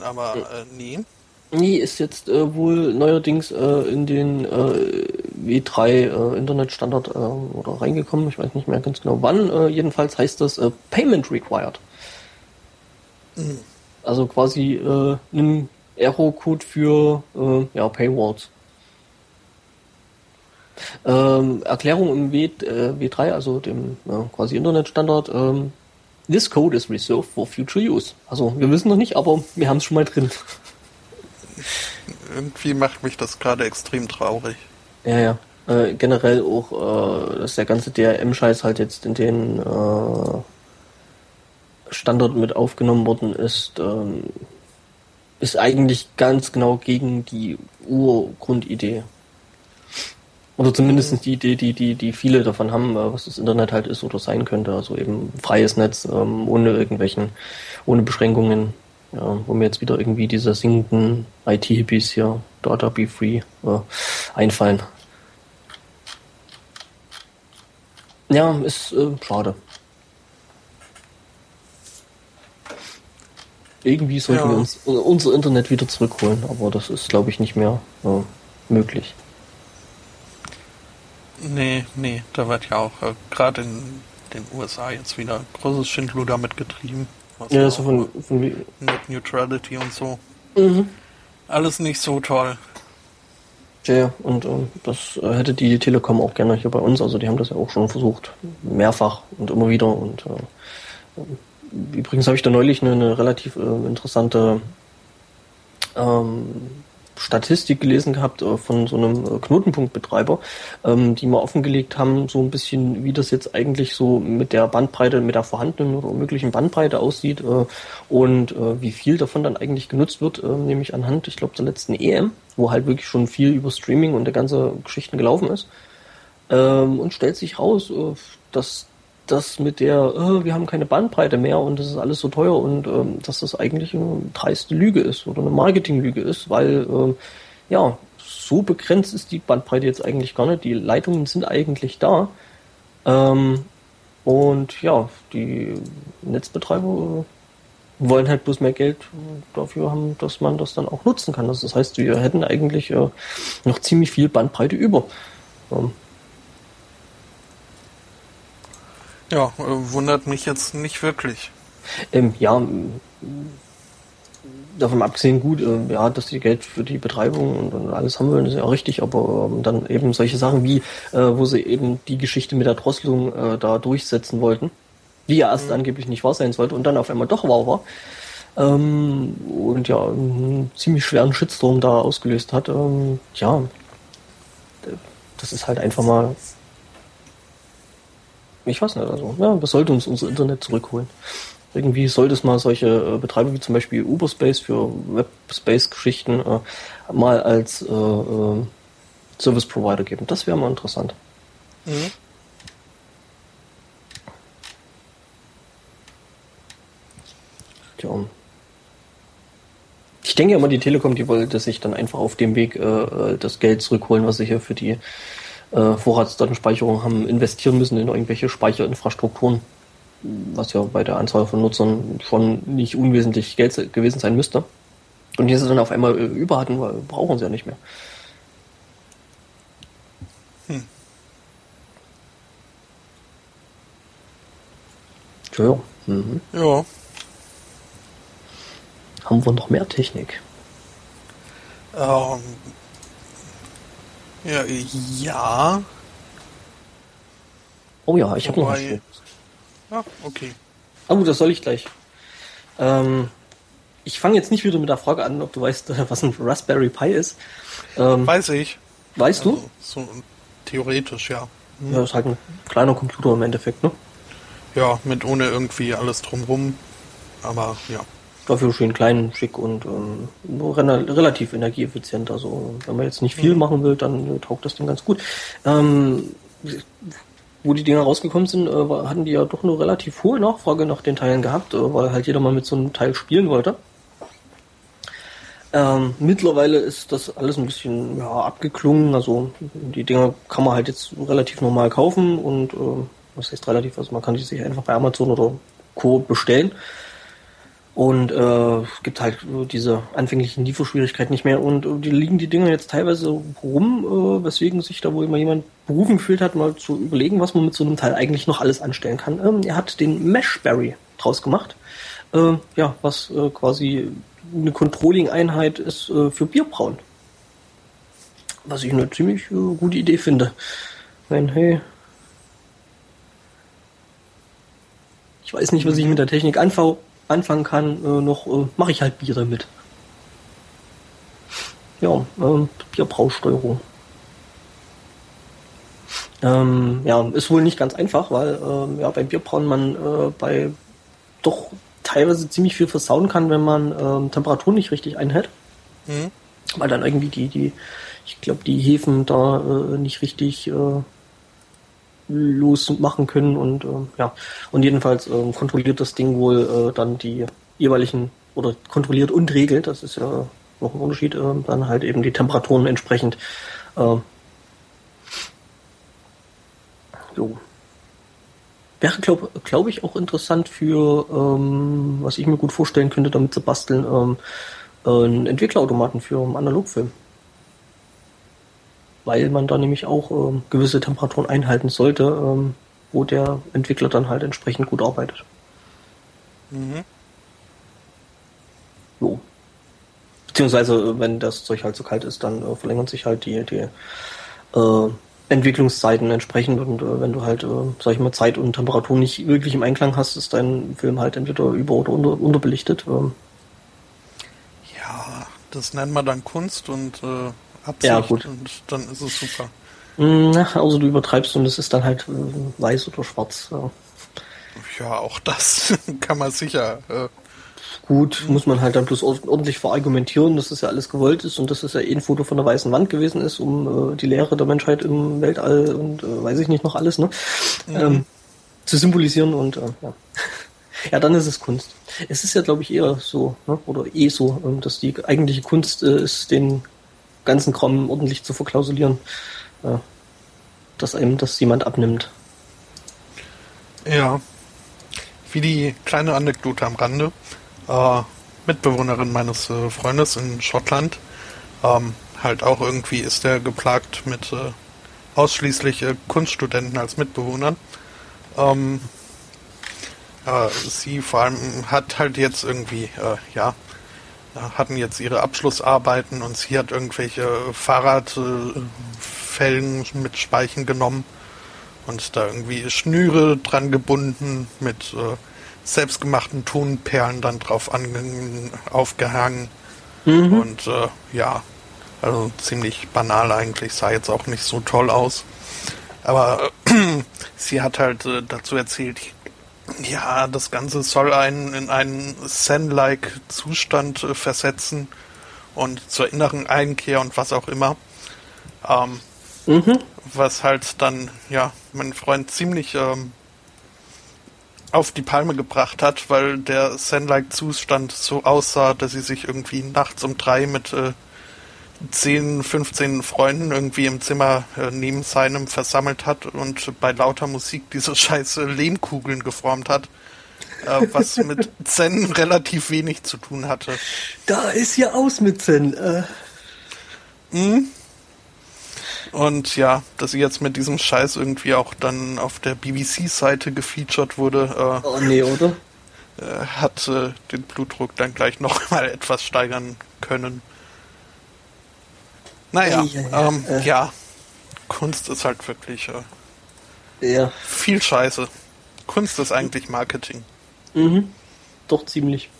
Aber äh, nee. Nee, ist jetzt äh, wohl neuerdings äh, in den äh, W3 äh, Internetstandard äh, oder reingekommen. Ich weiß nicht mehr ganz genau wann. Äh, jedenfalls heißt das äh, Payment Required. Mhm. Also quasi ein Error-Code für ja, Paywalls. Ähm, Erklärung im w, äh, W3, also dem quasi Internetstandard, ähm, This code is reserved for future use. Also wir wissen noch nicht, aber wir haben es schon mal drin. Irgendwie macht mich das gerade extrem traurig. Ja, ja. Äh, generell auch, äh, dass der ganze DRM-Scheiß halt jetzt in den äh, Standard mit aufgenommen worden ist, ähm, ist eigentlich ganz genau gegen die Urgrundidee. Oder zumindest die Idee, die, die, die viele davon haben, äh, was das Internet halt ist oder sein könnte. Also eben freies Netz, ähm, ohne irgendwelchen, ohne Beschränkungen. Ja, wo mir jetzt wieder irgendwie diese singenden IT-Hippies hier, Data Be Free, äh, einfallen. Ja, ist äh, schade. Irgendwie sollten ja. wir uns unser Internet wieder zurückholen, aber das ist, glaube ich, nicht mehr äh, möglich. Nee, nee, da wird ja auch äh, gerade in den USA jetzt wieder großes Schindluder mitgetrieben. Ja, so von, von Net Neutrality und so. Mhm. Alles nicht so toll. Ja, und äh, das äh, hätte die Telekom auch gerne hier bei uns. Also die haben das ja auch schon versucht, mehrfach und immer wieder. Und äh, übrigens habe ich da neulich eine, eine relativ äh, interessante ähm, Statistik gelesen gehabt äh, von so einem äh, Knotenpunktbetreiber, ähm, die mal offengelegt haben, so ein bisschen, wie das jetzt eigentlich so mit der Bandbreite, mit der vorhandenen oder möglichen Bandbreite aussieht äh, und wie viel davon dann eigentlich genutzt wird, nämlich anhand, ich glaube, der letzten EM, wo halt wirklich schon viel über Streaming und der ganze Geschichten gelaufen ist. Ähm, und stellt sich raus, dass das mit der, äh, wir haben keine Bandbreite mehr und das ist alles so teuer und ähm, dass das eigentlich eine dreiste Lüge ist oder eine Marketinglüge ist, weil ähm, ja, so begrenzt ist die Bandbreite jetzt eigentlich gar nicht. Die Leitungen sind eigentlich da. Ähm, und ja, die Netzbetreiber äh, wollen halt bloß mehr Geld dafür haben, dass man das dann auch nutzen kann. Das heißt, wir hätten eigentlich äh, noch ziemlich viel Bandbreite über. Ähm, Ja, äh, wundert mich jetzt nicht wirklich. Ähm, ja, davon abgesehen gut, äh, ja, dass die Geld für die Betreibung und, und alles haben wollen, ist ja auch richtig, aber ähm, dann eben solche Sachen wie, äh, wo sie eben die Geschichte mit der Drosselung äh, da durchsetzen wollten, die ja erst mhm. angeblich nicht wahr sein sollte und dann auf einmal doch wahr war. Ähm, und ja, einen ziemlich schweren Shitstorm da ausgelöst hat. Ähm, ja, das ist halt einfach mal ich weiß nicht, also, ja, das sollte uns unser Internet zurückholen. Irgendwie sollte es mal solche äh, Betreiber wie zum Beispiel Uberspace für Webspace-Geschichten äh, mal als äh, äh, Service Provider geben. Das wäre mal interessant. Mhm. Tja. Ich denke immer, die Telekom, die wollte sich dann einfach auf dem Weg äh, äh das Geld zurückholen, was sie hier für die äh, Vorratsdatenspeicherung haben investieren müssen in irgendwelche Speicherinfrastrukturen, was ja bei der Anzahl von Nutzern schon nicht unwesentlich Geld gewesen sein müsste. Und die sie dann auf einmal äh, über hatten, weil brauchen sie ja nicht mehr. Hm. Ja. Mhm. Ja. Haben wir noch mehr Technik? Ähm, ja, ja. Oh ja, ich habe noch was. Ah, okay. Ah gut, das soll ich gleich. Ähm, ich fange jetzt nicht wieder mit der Frage an, ob du weißt, was ein Raspberry Pi ist. Ähm, Weiß ich. Weißt also, du? So theoretisch, ja. Hm. Ja, ist halt ein kleiner Computer im Endeffekt, ne? Ja, mit ohne irgendwie alles drumrum. Aber ja. Dafür schön klein, schick und ähm, relativ energieeffizient. Also wenn man jetzt nicht viel mhm. machen will, dann taugt das Ding ganz gut. Ähm, wo die Dinger rausgekommen sind, äh, hatten die ja doch eine relativ hohe Nachfrage nach den Teilen gehabt, äh, weil halt jeder mal mit so einem Teil spielen wollte. Ähm, mittlerweile ist das alles ein bisschen ja, abgeklungen. Also die Dinger kann man halt jetzt relativ normal kaufen und äh, was heißt relativ, also man kann die sich einfach bei Amazon oder Co. bestellen. Und äh, gibt halt diese anfänglichen Lieferschwierigkeiten nicht mehr. Und äh, die liegen die Dinge jetzt teilweise rum, äh, weswegen sich da wohl mal jemand berufen gefühlt hat, mal zu überlegen, was man mit so einem Teil eigentlich noch alles anstellen kann. Ähm, er hat den Meshberry draus gemacht. Äh, ja, was äh, quasi eine Controlling-Einheit ist äh, für Bierbrauen. Was ich eine ziemlich äh, gute Idee finde. Meine, hey, ich weiß nicht, was ich mit der Technik anfangen kann, äh, noch äh, mache ich halt Bier damit. Ja, ähm, Bierbrausteuerung. Ähm, ja, ist wohl nicht ganz einfach, weil ähm, ja, beim Bierbrauen man äh, bei doch teilweise ziemlich viel versauen kann, wenn man ähm, Temperatur nicht richtig einhält. Mhm. Weil dann irgendwie die, die, ich glaube, die Hefen da äh, nicht richtig äh, losmachen können und äh, ja. Und jedenfalls äh, kontrolliert das Ding wohl äh, dann die jeweiligen oder kontrolliert und regelt, das ist ja noch ein Unterschied, äh, dann halt eben die Temperaturen entsprechend. Äh, so. Wäre, glaube glaub ich, auch interessant für, ähm, was ich mir gut vorstellen könnte, damit zu basteln, ähm, einen Entwicklerautomaten für einen Analogfilm. Weil man da nämlich auch ähm, gewisse Temperaturen einhalten sollte, ähm, wo der Entwickler dann halt entsprechend gut arbeitet. Mhm. So. Beziehungsweise, wenn das Zeug halt so kalt ist, dann äh, verlängern sich halt die, die äh, Entwicklungszeiten entsprechend und äh, wenn du halt, äh, sag ich mal, Zeit und Temperatur nicht wirklich im Einklang hast, ist dein Film halt entweder über- oder unter, unterbelichtet. Ähm. Ja, das nennt man dann Kunst und äh, Absicht ja, gut. und dann ist es super. Na, also du übertreibst und es ist dann halt äh, weiß oder schwarz. Ja. ja, auch das kann man sicher äh, Gut, muss man halt dann bloß ordentlich verargumentieren, dass das ja alles gewollt ist und dass es ja eh ein Foto von der weißen Wand gewesen ist, um äh, die Lehre der Menschheit im Weltall und äh, weiß ich nicht noch alles, ne? Mhm. Ähm, zu symbolisieren und äh, ja. ja, dann ist es Kunst. Es ist ja, glaube ich, eher so, ne? oder eh so, ähm, dass die eigentliche Kunst äh, ist, den ganzen Kram ordentlich zu verklausulieren, äh, dass einem das jemand abnimmt. Ja. Wie die kleine Anekdote am Rande äh, Mitbewohnerin meines äh, Freundes in Schottland. Ähm, halt auch irgendwie ist er geplagt mit äh, ausschließlich äh, Kunststudenten als Mitbewohnern. Ähm, äh, sie vor allem hat halt jetzt irgendwie, äh, ja, hatten jetzt ihre Abschlussarbeiten und sie hat irgendwelche Fahrradfelgen mit Speichen genommen und da irgendwie Schnüre dran gebunden mit äh, selbstgemachten Tonperlen dann drauf aufgehangen. Mhm. Und äh, ja, also ziemlich banal eigentlich, sah jetzt auch nicht so toll aus. Aber äh, sie hat halt äh, dazu erzählt, ja, das Ganze soll einen in einen Zen-like Zustand äh, versetzen und zur inneren Einkehr und was auch immer. Ähm, mhm. Was halt dann, ja, mein Freund ziemlich ähm, auf die Palme gebracht hat, weil der Zen-like-Zustand so aussah, dass sie sich irgendwie nachts um drei mit äh, 10, 15 Freunden irgendwie im Zimmer äh, neben seinem versammelt hat und bei lauter Musik diese scheiße Lehmkugeln geformt hat, äh, was mit Zen relativ wenig zu tun hatte. Da ist ja aus mit Zen. Äh. Mhm. Und ja, dass sie jetzt mit diesem Scheiß irgendwie auch dann auf der BBC-Seite gefeatured wurde. Äh, oh nee, oder? Äh, hat äh, den Blutdruck dann gleich noch mal etwas steigern können. Naja, ja, ja, ähm, äh. ja. Kunst ist halt wirklich äh, ja. viel Scheiße. Kunst ist eigentlich Marketing. Mhm. Doch ziemlich.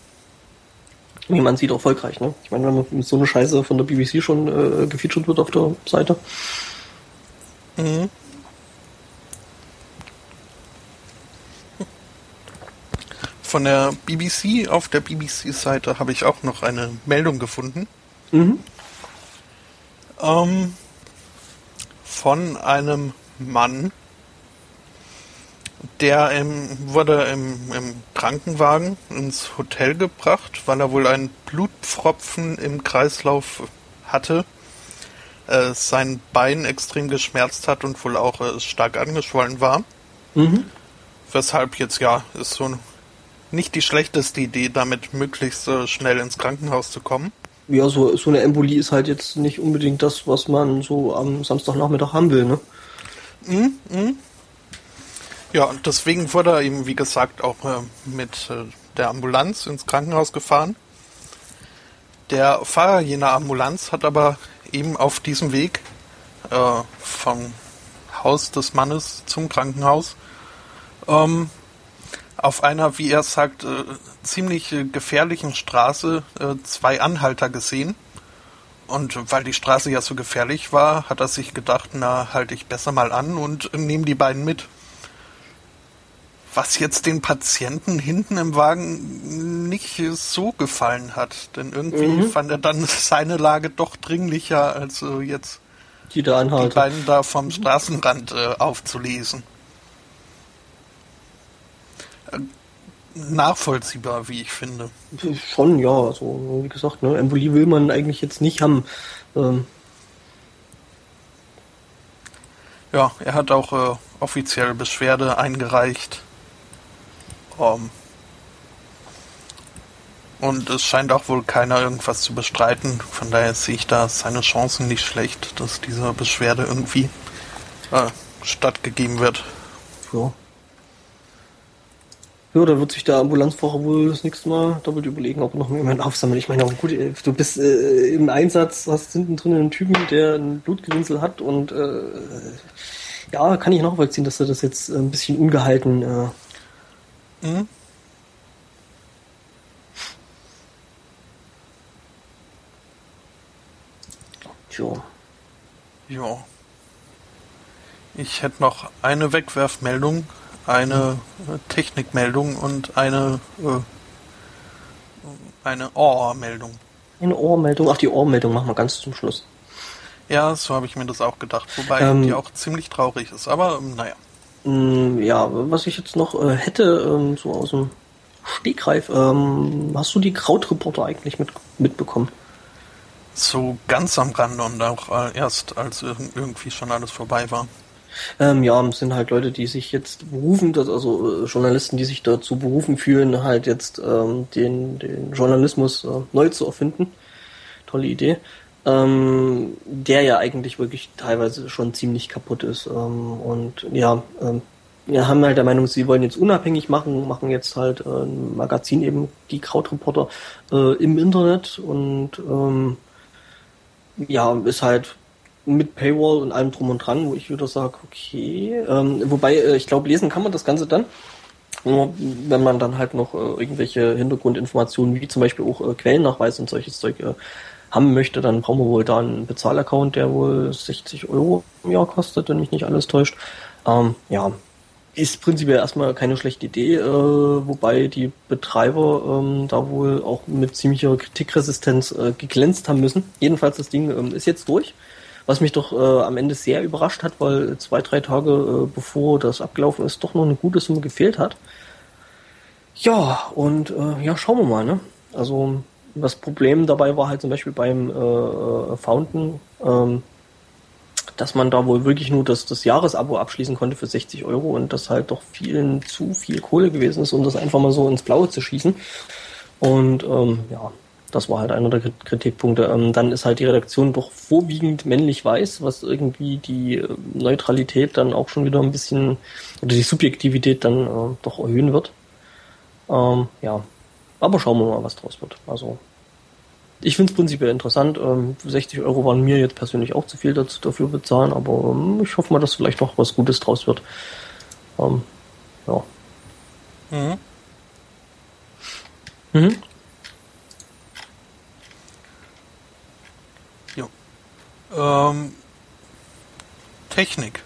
Wie man sieht, erfolgreich, ne? Ich meine, wenn man mit so einer Scheiße von der BBC schon äh, gefeatured wird auf der Seite. Mhm. Von der BBC, auf der BBC-Seite habe ich auch noch eine Meldung gefunden. Mhm. Ähm, von einem Mann, der im, wurde im, im Krankenwagen ins Hotel gebracht, weil er wohl einen Blutpfropfen im Kreislauf hatte, äh, sein Bein extrem geschmerzt hat und wohl auch äh, stark angeschwollen war. Mhm. Weshalb jetzt ja ist so nicht die schlechteste Idee, damit möglichst äh, schnell ins Krankenhaus zu kommen. Ja, so, so eine Embolie ist halt jetzt nicht unbedingt das, was man so am Samstagnachmittag haben will, ne? Mhm, mhm. Ja, und deswegen wurde er eben, wie gesagt, auch äh, mit äh, der Ambulanz ins Krankenhaus gefahren. Der Fahrer jener Ambulanz hat aber eben auf diesem Weg äh, vom Haus des Mannes zum Krankenhaus ähm, auf einer, wie er sagt, äh, ziemlich äh, gefährlichen Straße äh, zwei Anhalter gesehen. Und weil die Straße ja so gefährlich war, hat er sich gedacht, na, halte ich besser mal an und nehme die beiden mit. Was jetzt den Patienten hinten im Wagen nicht so gefallen hat. Denn irgendwie mhm. fand er dann seine Lage doch dringlicher, als äh, jetzt die, die beiden da vom Straßenrand äh, aufzulesen. Nachvollziehbar, wie ich finde. Schon, ja. Also, wie gesagt, ne, Embolie will man eigentlich jetzt nicht haben. Ähm. Ja, er hat auch äh, offiziell Beschwerde eingereicht. Um, und es scheint auch wohl keiner irgendwas zu bestreiten. Von daher sehe ich da seine Chancen nicht schlecht, dass dieser Beschwerde irgendwie äh, stattgegeben wird. Ja. Ja, da wird sich der Ambulanzfahrer wohl das nächste Mal doppelt überlegen, ob er noch jemanden aufsammelt. Ich meine, gut, äh, du bist äh, im Einsatz, hast hinten drin einen Typen, der ein Blutgerinnsel hat und äh, ja, kann ich nachvollziehen, dass er das jetzt ein bisschen ungehalten äh, Mhm. Jo. Jo. Ich hätte noch eine Wegwerfmeldung, eine mhm. Technikmeldung und eine äh, eine Ohrmeldung. Eine Ohrmeldung? Ach, die Ohrmeldung machen wir ganz zum Schluss. Ja, so habe ich mir das auch gedacht. Wobei ähm, die auch ziemlich traurig ist. Aber ähm, naja. Mm, ja, was ich jetzt noch äh, hätte, ähm, so aus dem Stegreif, ähm, hast du die Krautreporter eigentlich mit, mitbekommen? So ganz am Rande und auch äh, erst, als irgendwie schon alles vorbei war. Ähm, ja, sind halt Leute, die sich jetzt berufen, also äh, Journalisten, die sich dazu berufen fühlen, halt jetzt ähm, den, den Journalismus äh, neu zu erfinden. Tolle Idee ähm, der ja eigentlich wirklich teilweise schon ziemlich kaputt ist. Ähm, und ja, ähm, wir haben halt der Meinung, sie wollen jetzt unabhängig machen, machen jetzt halt äh, ein Magazin eben, die Krautreporter, äh, im Internet und ähm, ja, ist halt mit Paywall und allem drum und dran, wo ich wieder sage, okay, ähm, wobei äh, ich glaube, lesen kann man das Ganze dann. Nur wenn man dann halt noch äh, irgendwelche Hintergrundinformationen, wie zum Beispiel auch äh, Quellennachweis und solches Zeug äh, haben möchte, dann brauchen wir wohl da einen Bezahlaccount, der wohl 60 Euro im Jahr kostet, wenn mich nicht alles täuscht. Ähm, ja, ist prinzipiell erstmal keine schlechte Idee, äh, wobei die Betreiber ähm, da wohl auch mit ziemlicher Kritikresistenz äh, geglänzt haben müssen. Jedenfalls das Ding ähm, ist jetzt durch. Was mich doch äh, am Ende sehr überrascht hat, weil zwei, drei Tage äh, bevor das abgelaufen ist, doch noch eine gute Summe gefehlt hat. Ja, und äh, ja, schauen wir mal, ne? Also das Problem dabei war halt zum Beispiel beim äh, äh, Fountain, ähm, dass man da wohl wirklich nur das, das Jahresabo abschließen konnte für 60 Euro und das halt doch vielen zu viel Kohle gewesen ist, um das einfach mal so ins Blaue zu schießen. Und ähm, ja, das war halt einer der Kritikpunkte. Ähm, dann ist halt die Redaktion doch vorwiegend männlich weiß, was irgendwie die äh, Neutralität dann auch schon wieder ein bisschen oder die Subjektivität dann äh, doch erhöhen wird. Ähm, ja, aber schauen wir mal, was draus wird. Also ich finde es prinzipiell interessant. Ähm, 60 Euro waren mir jetzt persönlich auch zu viel dazu, dafür bezahlen, aber ähm, ich hoffe mal, dass vielleicht noch was Gutes draus wird. Ähm, ja. Mhm. Mhm. Ähm, Technik.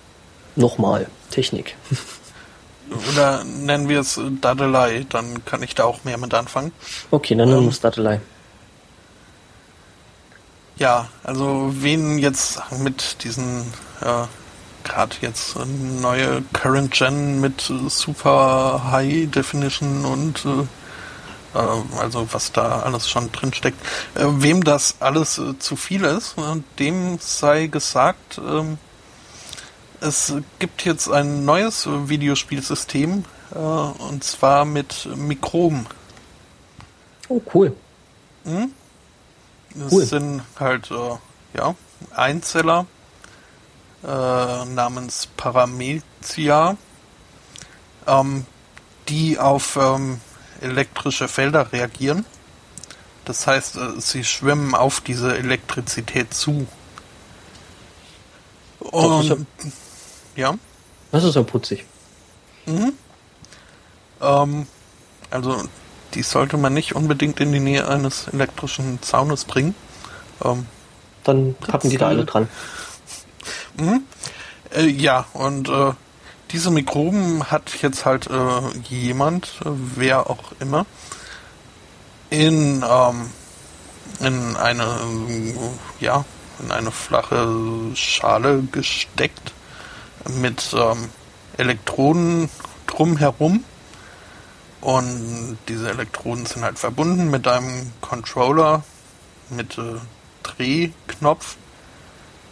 Nochmal, Technik. Oder nennen wir es Dadelei, dann kann ich da auch mehr mit anfangen. Okay, dann nennen wir es Dadelei. Ja, also wen jetzt mit diesen, ja, gerade jetzt neue Current Gen mit Super High Definition und äh, äh also was da alles schon drin steckt, äh, wem das alles äh, zu viel ist, äh, dem sei gesagt, ähm, es gibt jetzt ein neues Videospielsystem äh, und zwar mit Mikrom. Oh, cool. Hm? Das cool. sind halt äh, ja, Einzeller äh, namens Paramecia, ähm, die auf ähm, elektrische Felder reagieren. Das heißt, äh, sie schwimmen auf diese Elektrizität zu. Und ja. Das ist ja putzig. Mhm. Ähm, also die sollte man nicht unbedingt in die Nähe eines elektrischen Zaunes bringen. Ähm, Dann packen die da alle dran. Mhm. Äh, ja, und äh, diese Mikroben hat jetzt halt äh, jemand, äh, wer auch immer, in, ähm, in eine, äh, ja, in eine flache Schale gesteckt mit ähm, Elektroden drumherum. Und diese Elektroden sind halt verbunden mit einem Controller mit äh, Drehknopf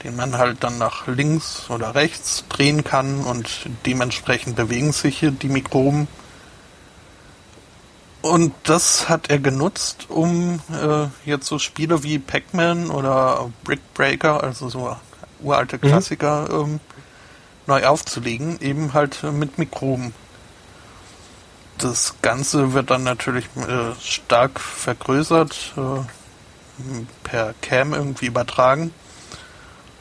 den man halt dann nach links oder rechts drehen kann und dementsprechend bewegen sich hier die Mikroben. Und das hat er genutzt, um äh, jetzt so Spiele wie Pac-Man oder Brick Breaker, also so uralte mhm. Klassiker, mhm. ähm, neu aufzulegen, eben halt äh, mit Mikroben. Das Ganze wird dann natürlich äh, stark vergrößert, äh, per Cam irgendwie übertragen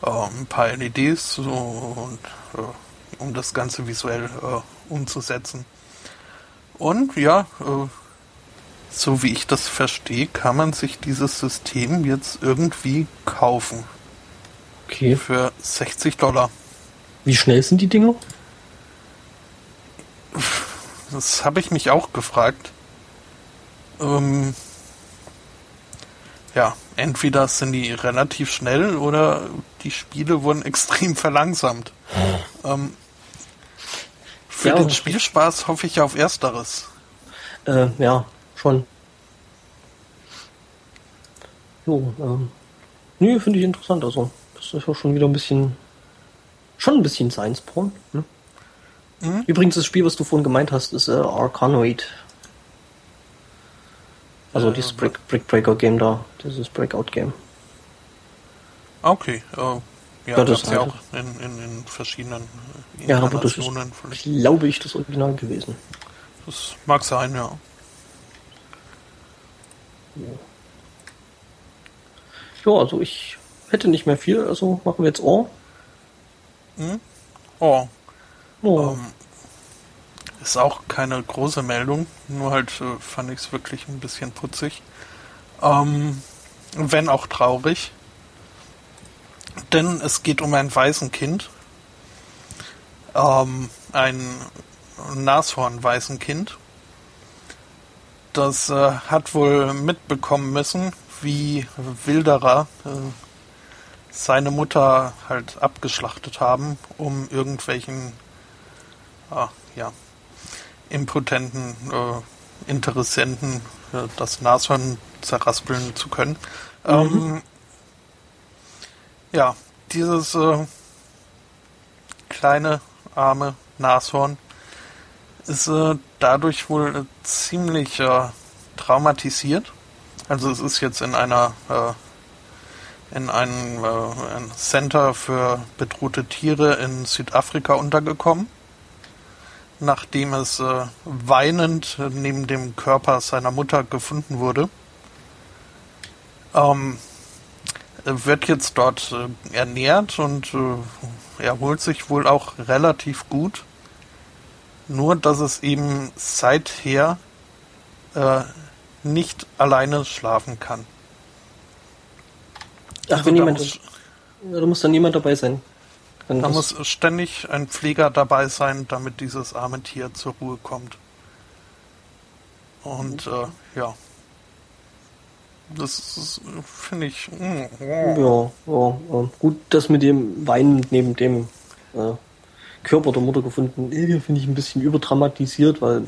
äh, ein paar LEDs so, und, äh, um das Ganze visuell äh, umzusetzen. Und ja, äh, so wie ich das verstehe, kann man sich dieses System jetzt irgendwie kaufen. Okay. Für 60 Dollar. Wie schnell sind die Dinger? Das habe ich mich auch gefragt. Ähm, ja, entweder sind die relativ schnell oder die Spiele wurden extrem verlangsamt. ähm, für ja, den Spielspaß hoffe ich auf Ersteres. Äh, ja, schon. Jo, ähm, nee, finde ich interessant. Also, das ist ja schon wieder ein bisschen, schon ein bisschen Science-Porn. Ne? Mhm. Übrigens, das Spiel, was du vorhin gemeint hast, ist äh, Arcanoid. Also dieses Brick, Brick Breaker Game da, dieses Breakout Game. Okay, uh, ja, ja das ist ja auch in, in, in verschiedenen äh, Ja, aber das ist, glaube ich, das Original gewesen. Das mag sein, ja. Ja, also ich hätte nicht mehr viel, also machen wir jetzt Ohr. Hm? Oh. oh. Ähm, ist auch keine große Meldung, nur halt äh, fand ich es wirklich ein bisschen putzig. Ähm, wenn auch traurig. Denn es geht um ein Waisenkind. Ähm, ein Nashorn-Waisenkind. Das äh, hat wohl mitbekommen müssen, wie Wilderer äh, seine Mutter halt abgeschlachtet haben, um irgendwelchen ah, ja, impotenten äh, Interessenten äh, das Nashorn zerraspeln zu können. Mhm. Ähm, ja, dieses äh, kleine, arme Nashorn ist äh, dadurch wohl ziemlich äh, traumatisiert. Also es ist jetzt in einer äh, in einem äh, ein Center für bedrohte Tiere in Südafrika untergekommen nachdem es äh, weinend neben dem Körper seiner Mutter gefunden wurde. Ähm, wird jetzt dort äh, ernährt und äh, erholt sich wohl auch relativ gut. Nur, dass es eben seither äh, nicht alleine schlafen kann. Ach, also wenn jemand. Muss, da muss dann niemand dabei sein. Da muss ständig ein Pfleger dabei sein, damit dieses arme Tier zur Ruhe kommt. Und äh, ja. Das finde ich. Mm, oh. Ja, ja, ja, gut, das mit dem Weinen neben dem äh, Körper der Mutter gefunden, äh, finde ich ein bisschen überdramatisiert, weil.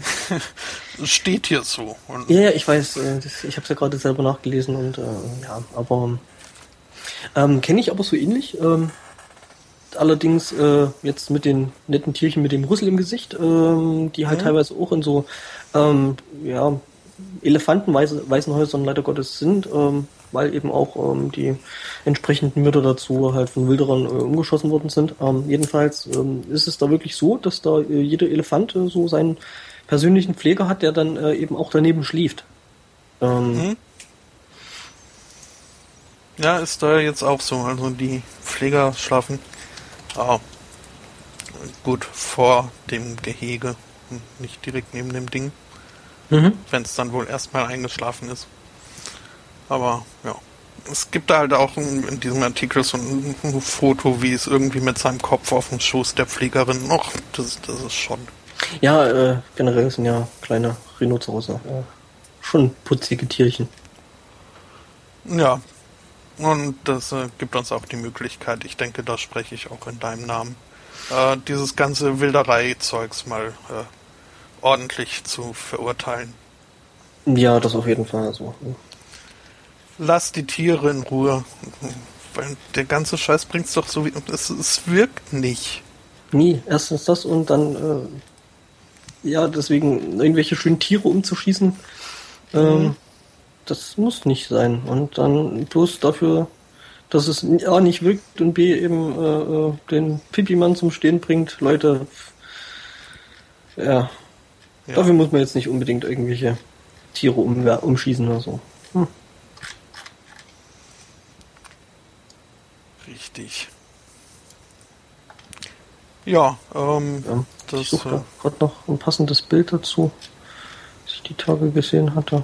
Steht hier so. Ja, ja, ich weiß, äh, ich habe es ja gerade selber nachgelesen und äh, ja, aber ähm, kenne ich aber so ähnlich. Ähm, allerdings äh, jetzt mit den netten Tierchen mit dem Rüssel im Gesicht, ähm, die halt mhm. teilweise auch in so ähm, ja, Elefantenwaisenhäusern leider Gottes sind, ähm, weil eben auch ähm, die entsprechenden Mütter dazu halt von Wilderern äh, umgeschossen worden sind. Ähm, jedenfalls ähm, ist es da wirklich so, dass da äh, jeder Elefant äh, so seinen persönlichen Pfleger hat, der dann äh, eben auch daneben schläft. Mhm. Ja, ist da jetzt auch so. Also die Pfleger schlafen Ah, gut, vor dem Gehege nicht direkt neben dem Ding. Mhm. Wenn es dann wohl erstmal eingeschlafen ist. Aber ja. Es gibt da halt auch in diesem Artikel so ein, Foto, wie es irgendwie mit seinem Kopf auf dem Schoß der Pflegerin. Och, das, das ist schon. Ja, äh, generell sind ja kleine Rhinozerosse äh, schon putzige Tierchen. Ja. Und das äh, gibt uns auch die Möglichkeit, ich denke, da spreche ich auch in deinem Namen, äh, dieses ganze Wilderei-Zeugs mal äh, ordentlich zu verurteilen. Ja, das auf jeden Fall. Also, Lass die Tiere in Ruhe. Weil der ganze Scheiß bringt's doch so wie. Es, es wirkt nicht. nie. Erstens das und dann, äh, ja, deswegen irgendwelche schönen Tiere umzuschießen, ähm, das muss nicht sein. Und dann bloß dafür, dass es A nicht wirkt und B eben äh, äh, den Pipi-Mann zum Stehen bringt. Leute, ja, Ja. dafür muss man jetzt nicht unbedingt irgendwelche Tiere um, umschießen oder so. Hm. Richtig. Ja, ähm, Ja, das. ich suche Äh, da gerade noch ein passendes Bild dazu, das ich die Tage gesehen hatte.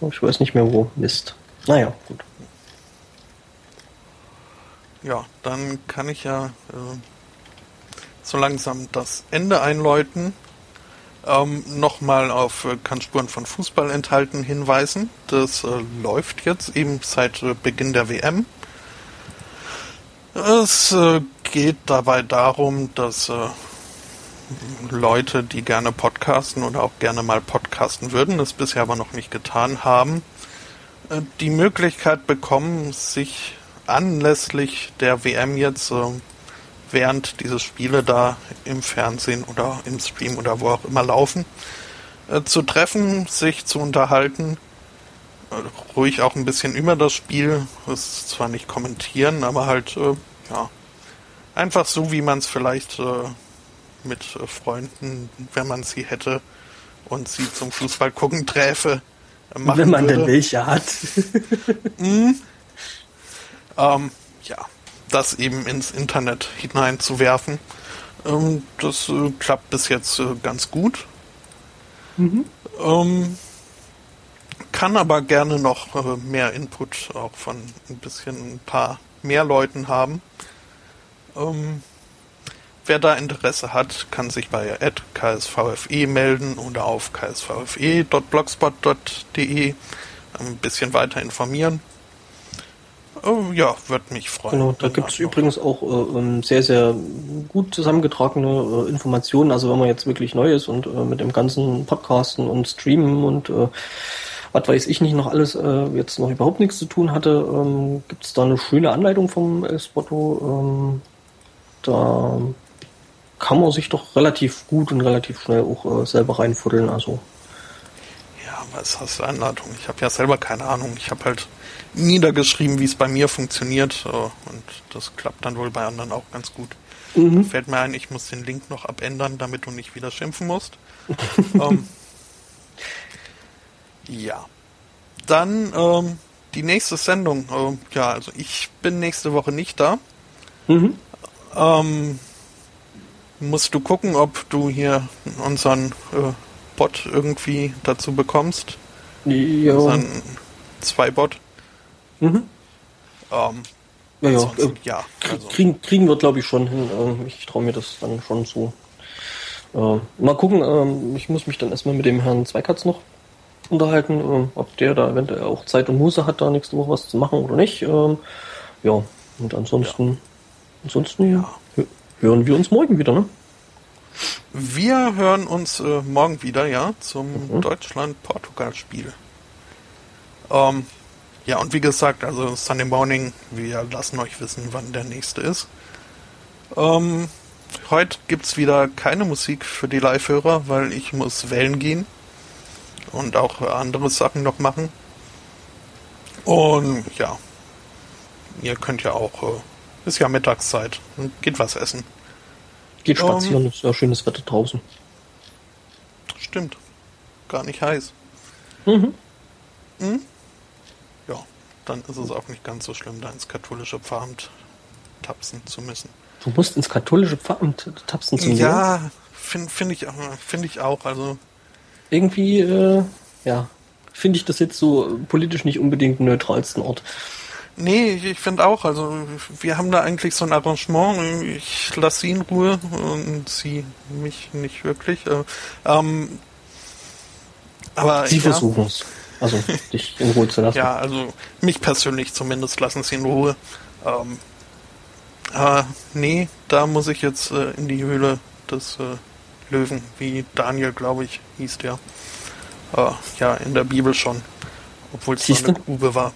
Ich weiß nicht mehr wo. Mist. Naja, gut. ja, dann kann ich ja äh, so langsam das Ende einläuten. Ähm, Nochmal auf äh, Kann Spuren von Fußball enthalten hinweisen. Das äh, läuft jetzt eben seit äh, Beginn der WM. Es äh, geht dabei darum, dass äh, Leute, die gerne podcasten oder auch gerne mal podcasten würden, es bisher aber noch nicht getan haben, äh, die Möglichkeit bekommen, sich anlässlich der WM jetzt, äh, während diese Spiele da im Fernsehen oder im Stream oder wo auch immer laufen, äh, zu treffen, sich zu unterhalten, ruhig auch ein bisschen über das Spiel, es zwar nicht kommentieren, aber halt, ja, einfach so, wie man es vielleicht mit äh, Freunden, wenn man sie hätte und sie zum Fußball gucken träfe, äh, machen Wenn man würde. denn welche hat. Ähm, ja, das eben ins Internet hineinzuwerfen. Ähm, das äh, klappt bis jetzt äh, ganz gut. Ähm, kann aber gerne noch äh, mehr Input auch von ein bisschen ein paar mehr Leuten haben. Ähm, wer da Interesse hat, kann sich bei @ksvfe melden oder auf ksvfe.blogspot.de ein bisschen weiter informieren. Oh, ja, würde mich freuen. Genau, da gibt es übrigens auch äh, ähm, sehr, sehr gut zusammengetragene äh, Informationen. Also wenn man jetzt wirklich neu ist und äh, mit dem ganzen Podcasten und Streamen und äh, was weiß ich nicht noch alles äh, jetzt noch überhaupt nichts zu tun hatte, ähm, gibt es da eine schöne Anleitung vom Spotto. Ähm, da kann man sich doch relativ gut und relativ schnell auch äh, selber reinfuddeln. Also Ja, was hast du Anleitung? Ich habe ja selber keine Ahnung. Ich habe halt niedergeschrieben, wie es bei mir funktioniert äh, und das klappt dann wohl bei anderen auch ganz gut. Mhm. Fällt mir ein, ich muss den Link noch abändern, damit du nicht wieder schimpfen musst. ähm, ja. Dann ähm, die nächste Sendung. ähm, ja, also ich bin nächste Woche nicht da. mhm. Ähm, musst du gucken, ob du hier unseren äh, Bot irgendwie dazu bekommst. ja, Unseren Zwei-Bot. mhm. Ähm, ja, ja. Äh, ja, also, Kriegen, kriegen wir, glaube ich, schon hin. Ähm, Ich traue mir das dann schon zu. Äh, mal gucken, ähm, ich muss mich dann erstmal mit dem Herrn Zweikatz noch unterhalten, ähm, ob der da eventuell auch Zeit und Muße hat, da nächste Woche was zu machen oder nicht. Ähm, Ja, und ansonsten, ansonsten ja. Hö- hören wir uns morgen wieder, ne? wir hören uns äh, morgen wieder, ja, zum Mhm. Deutschland-Portugal-Spiel. Ähm, ja, und wie gesagt, also Sunday Morning, wir lassen euch wissen, wann der nächste ist. Ähm, heute gibt's wieder keine Musik für die Live-Hörer, weil ich muss wählen gehen und auch andere Sachen noch machen. Und ja, ihr könnt ja auch, äh, ist ja Mittagszeit, geht was essen. Geht Ähm. spazieren, ist ja schönes Wetter draußen. Stimmt. Gar nicht heiß. Mhm. Ja, dann ist es auch nicht ganz so schlimm, da ins katholische Pfarramt tapsen zu müssen. Du musst ins katholische Pfarramt tapsen zum Ja, finde find ich, find ich auch. Also Irgendwie, äh, ja, finde ich das jetzt so politisch nicht unbedingt neutralsten Ort. Nee, ich, ich finde auch. Also wir haben da eigentlich so ein Arrangement. Ich lasse sie in Ruhe und sie mich nicht wirklich. Äh, ähm, aber Sie ja, versuchen es. Also, dich in Ruhe zu lassen. Ja, also mich persönlich zumindest lassen sie in Ruhe. Ähm, aber nee, da muss ich jetzt äh, in die Höhle des äh, Löwen, wie Daniel, glaube ich, hieß der. Äh, ja, in der Bibel schon. Obwohl es eine Grube war.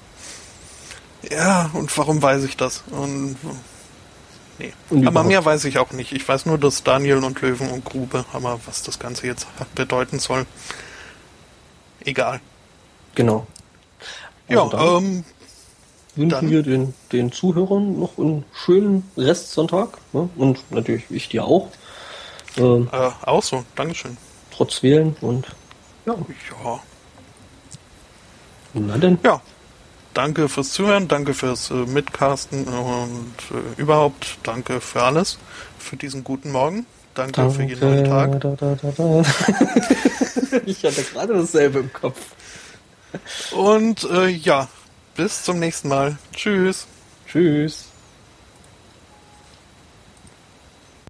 Ja, und warum weiß ich das? Und nee. Und aber mehr weiß ich auch nicht. Ich weiß nur, dass Daniel und Löwen und Grube, aber was das Ganze jetzt bedeuten soll. Egal. Genau. Ja, Also dann ähm, wünschen dann- wir den, den Zuhörern noch einen schönen Restsonntag. Ne? Und natürlich ich dir auch. Ähm, äh, auch so. Dankeschön. trotz Wählen und ja, Ja. na denn. Ja. Danke fürs Zuhören, danke fürs äh, Mitcasten und äh, überhaupt danke für alles, für diesen guten Morgen. Danke, für jeden neuen Tag. Da, da, da, da. ich hatte gerade dasselbe im Kopf. Und äh, ja, bis zum nächsten Mal. Tschüss. Tschüss.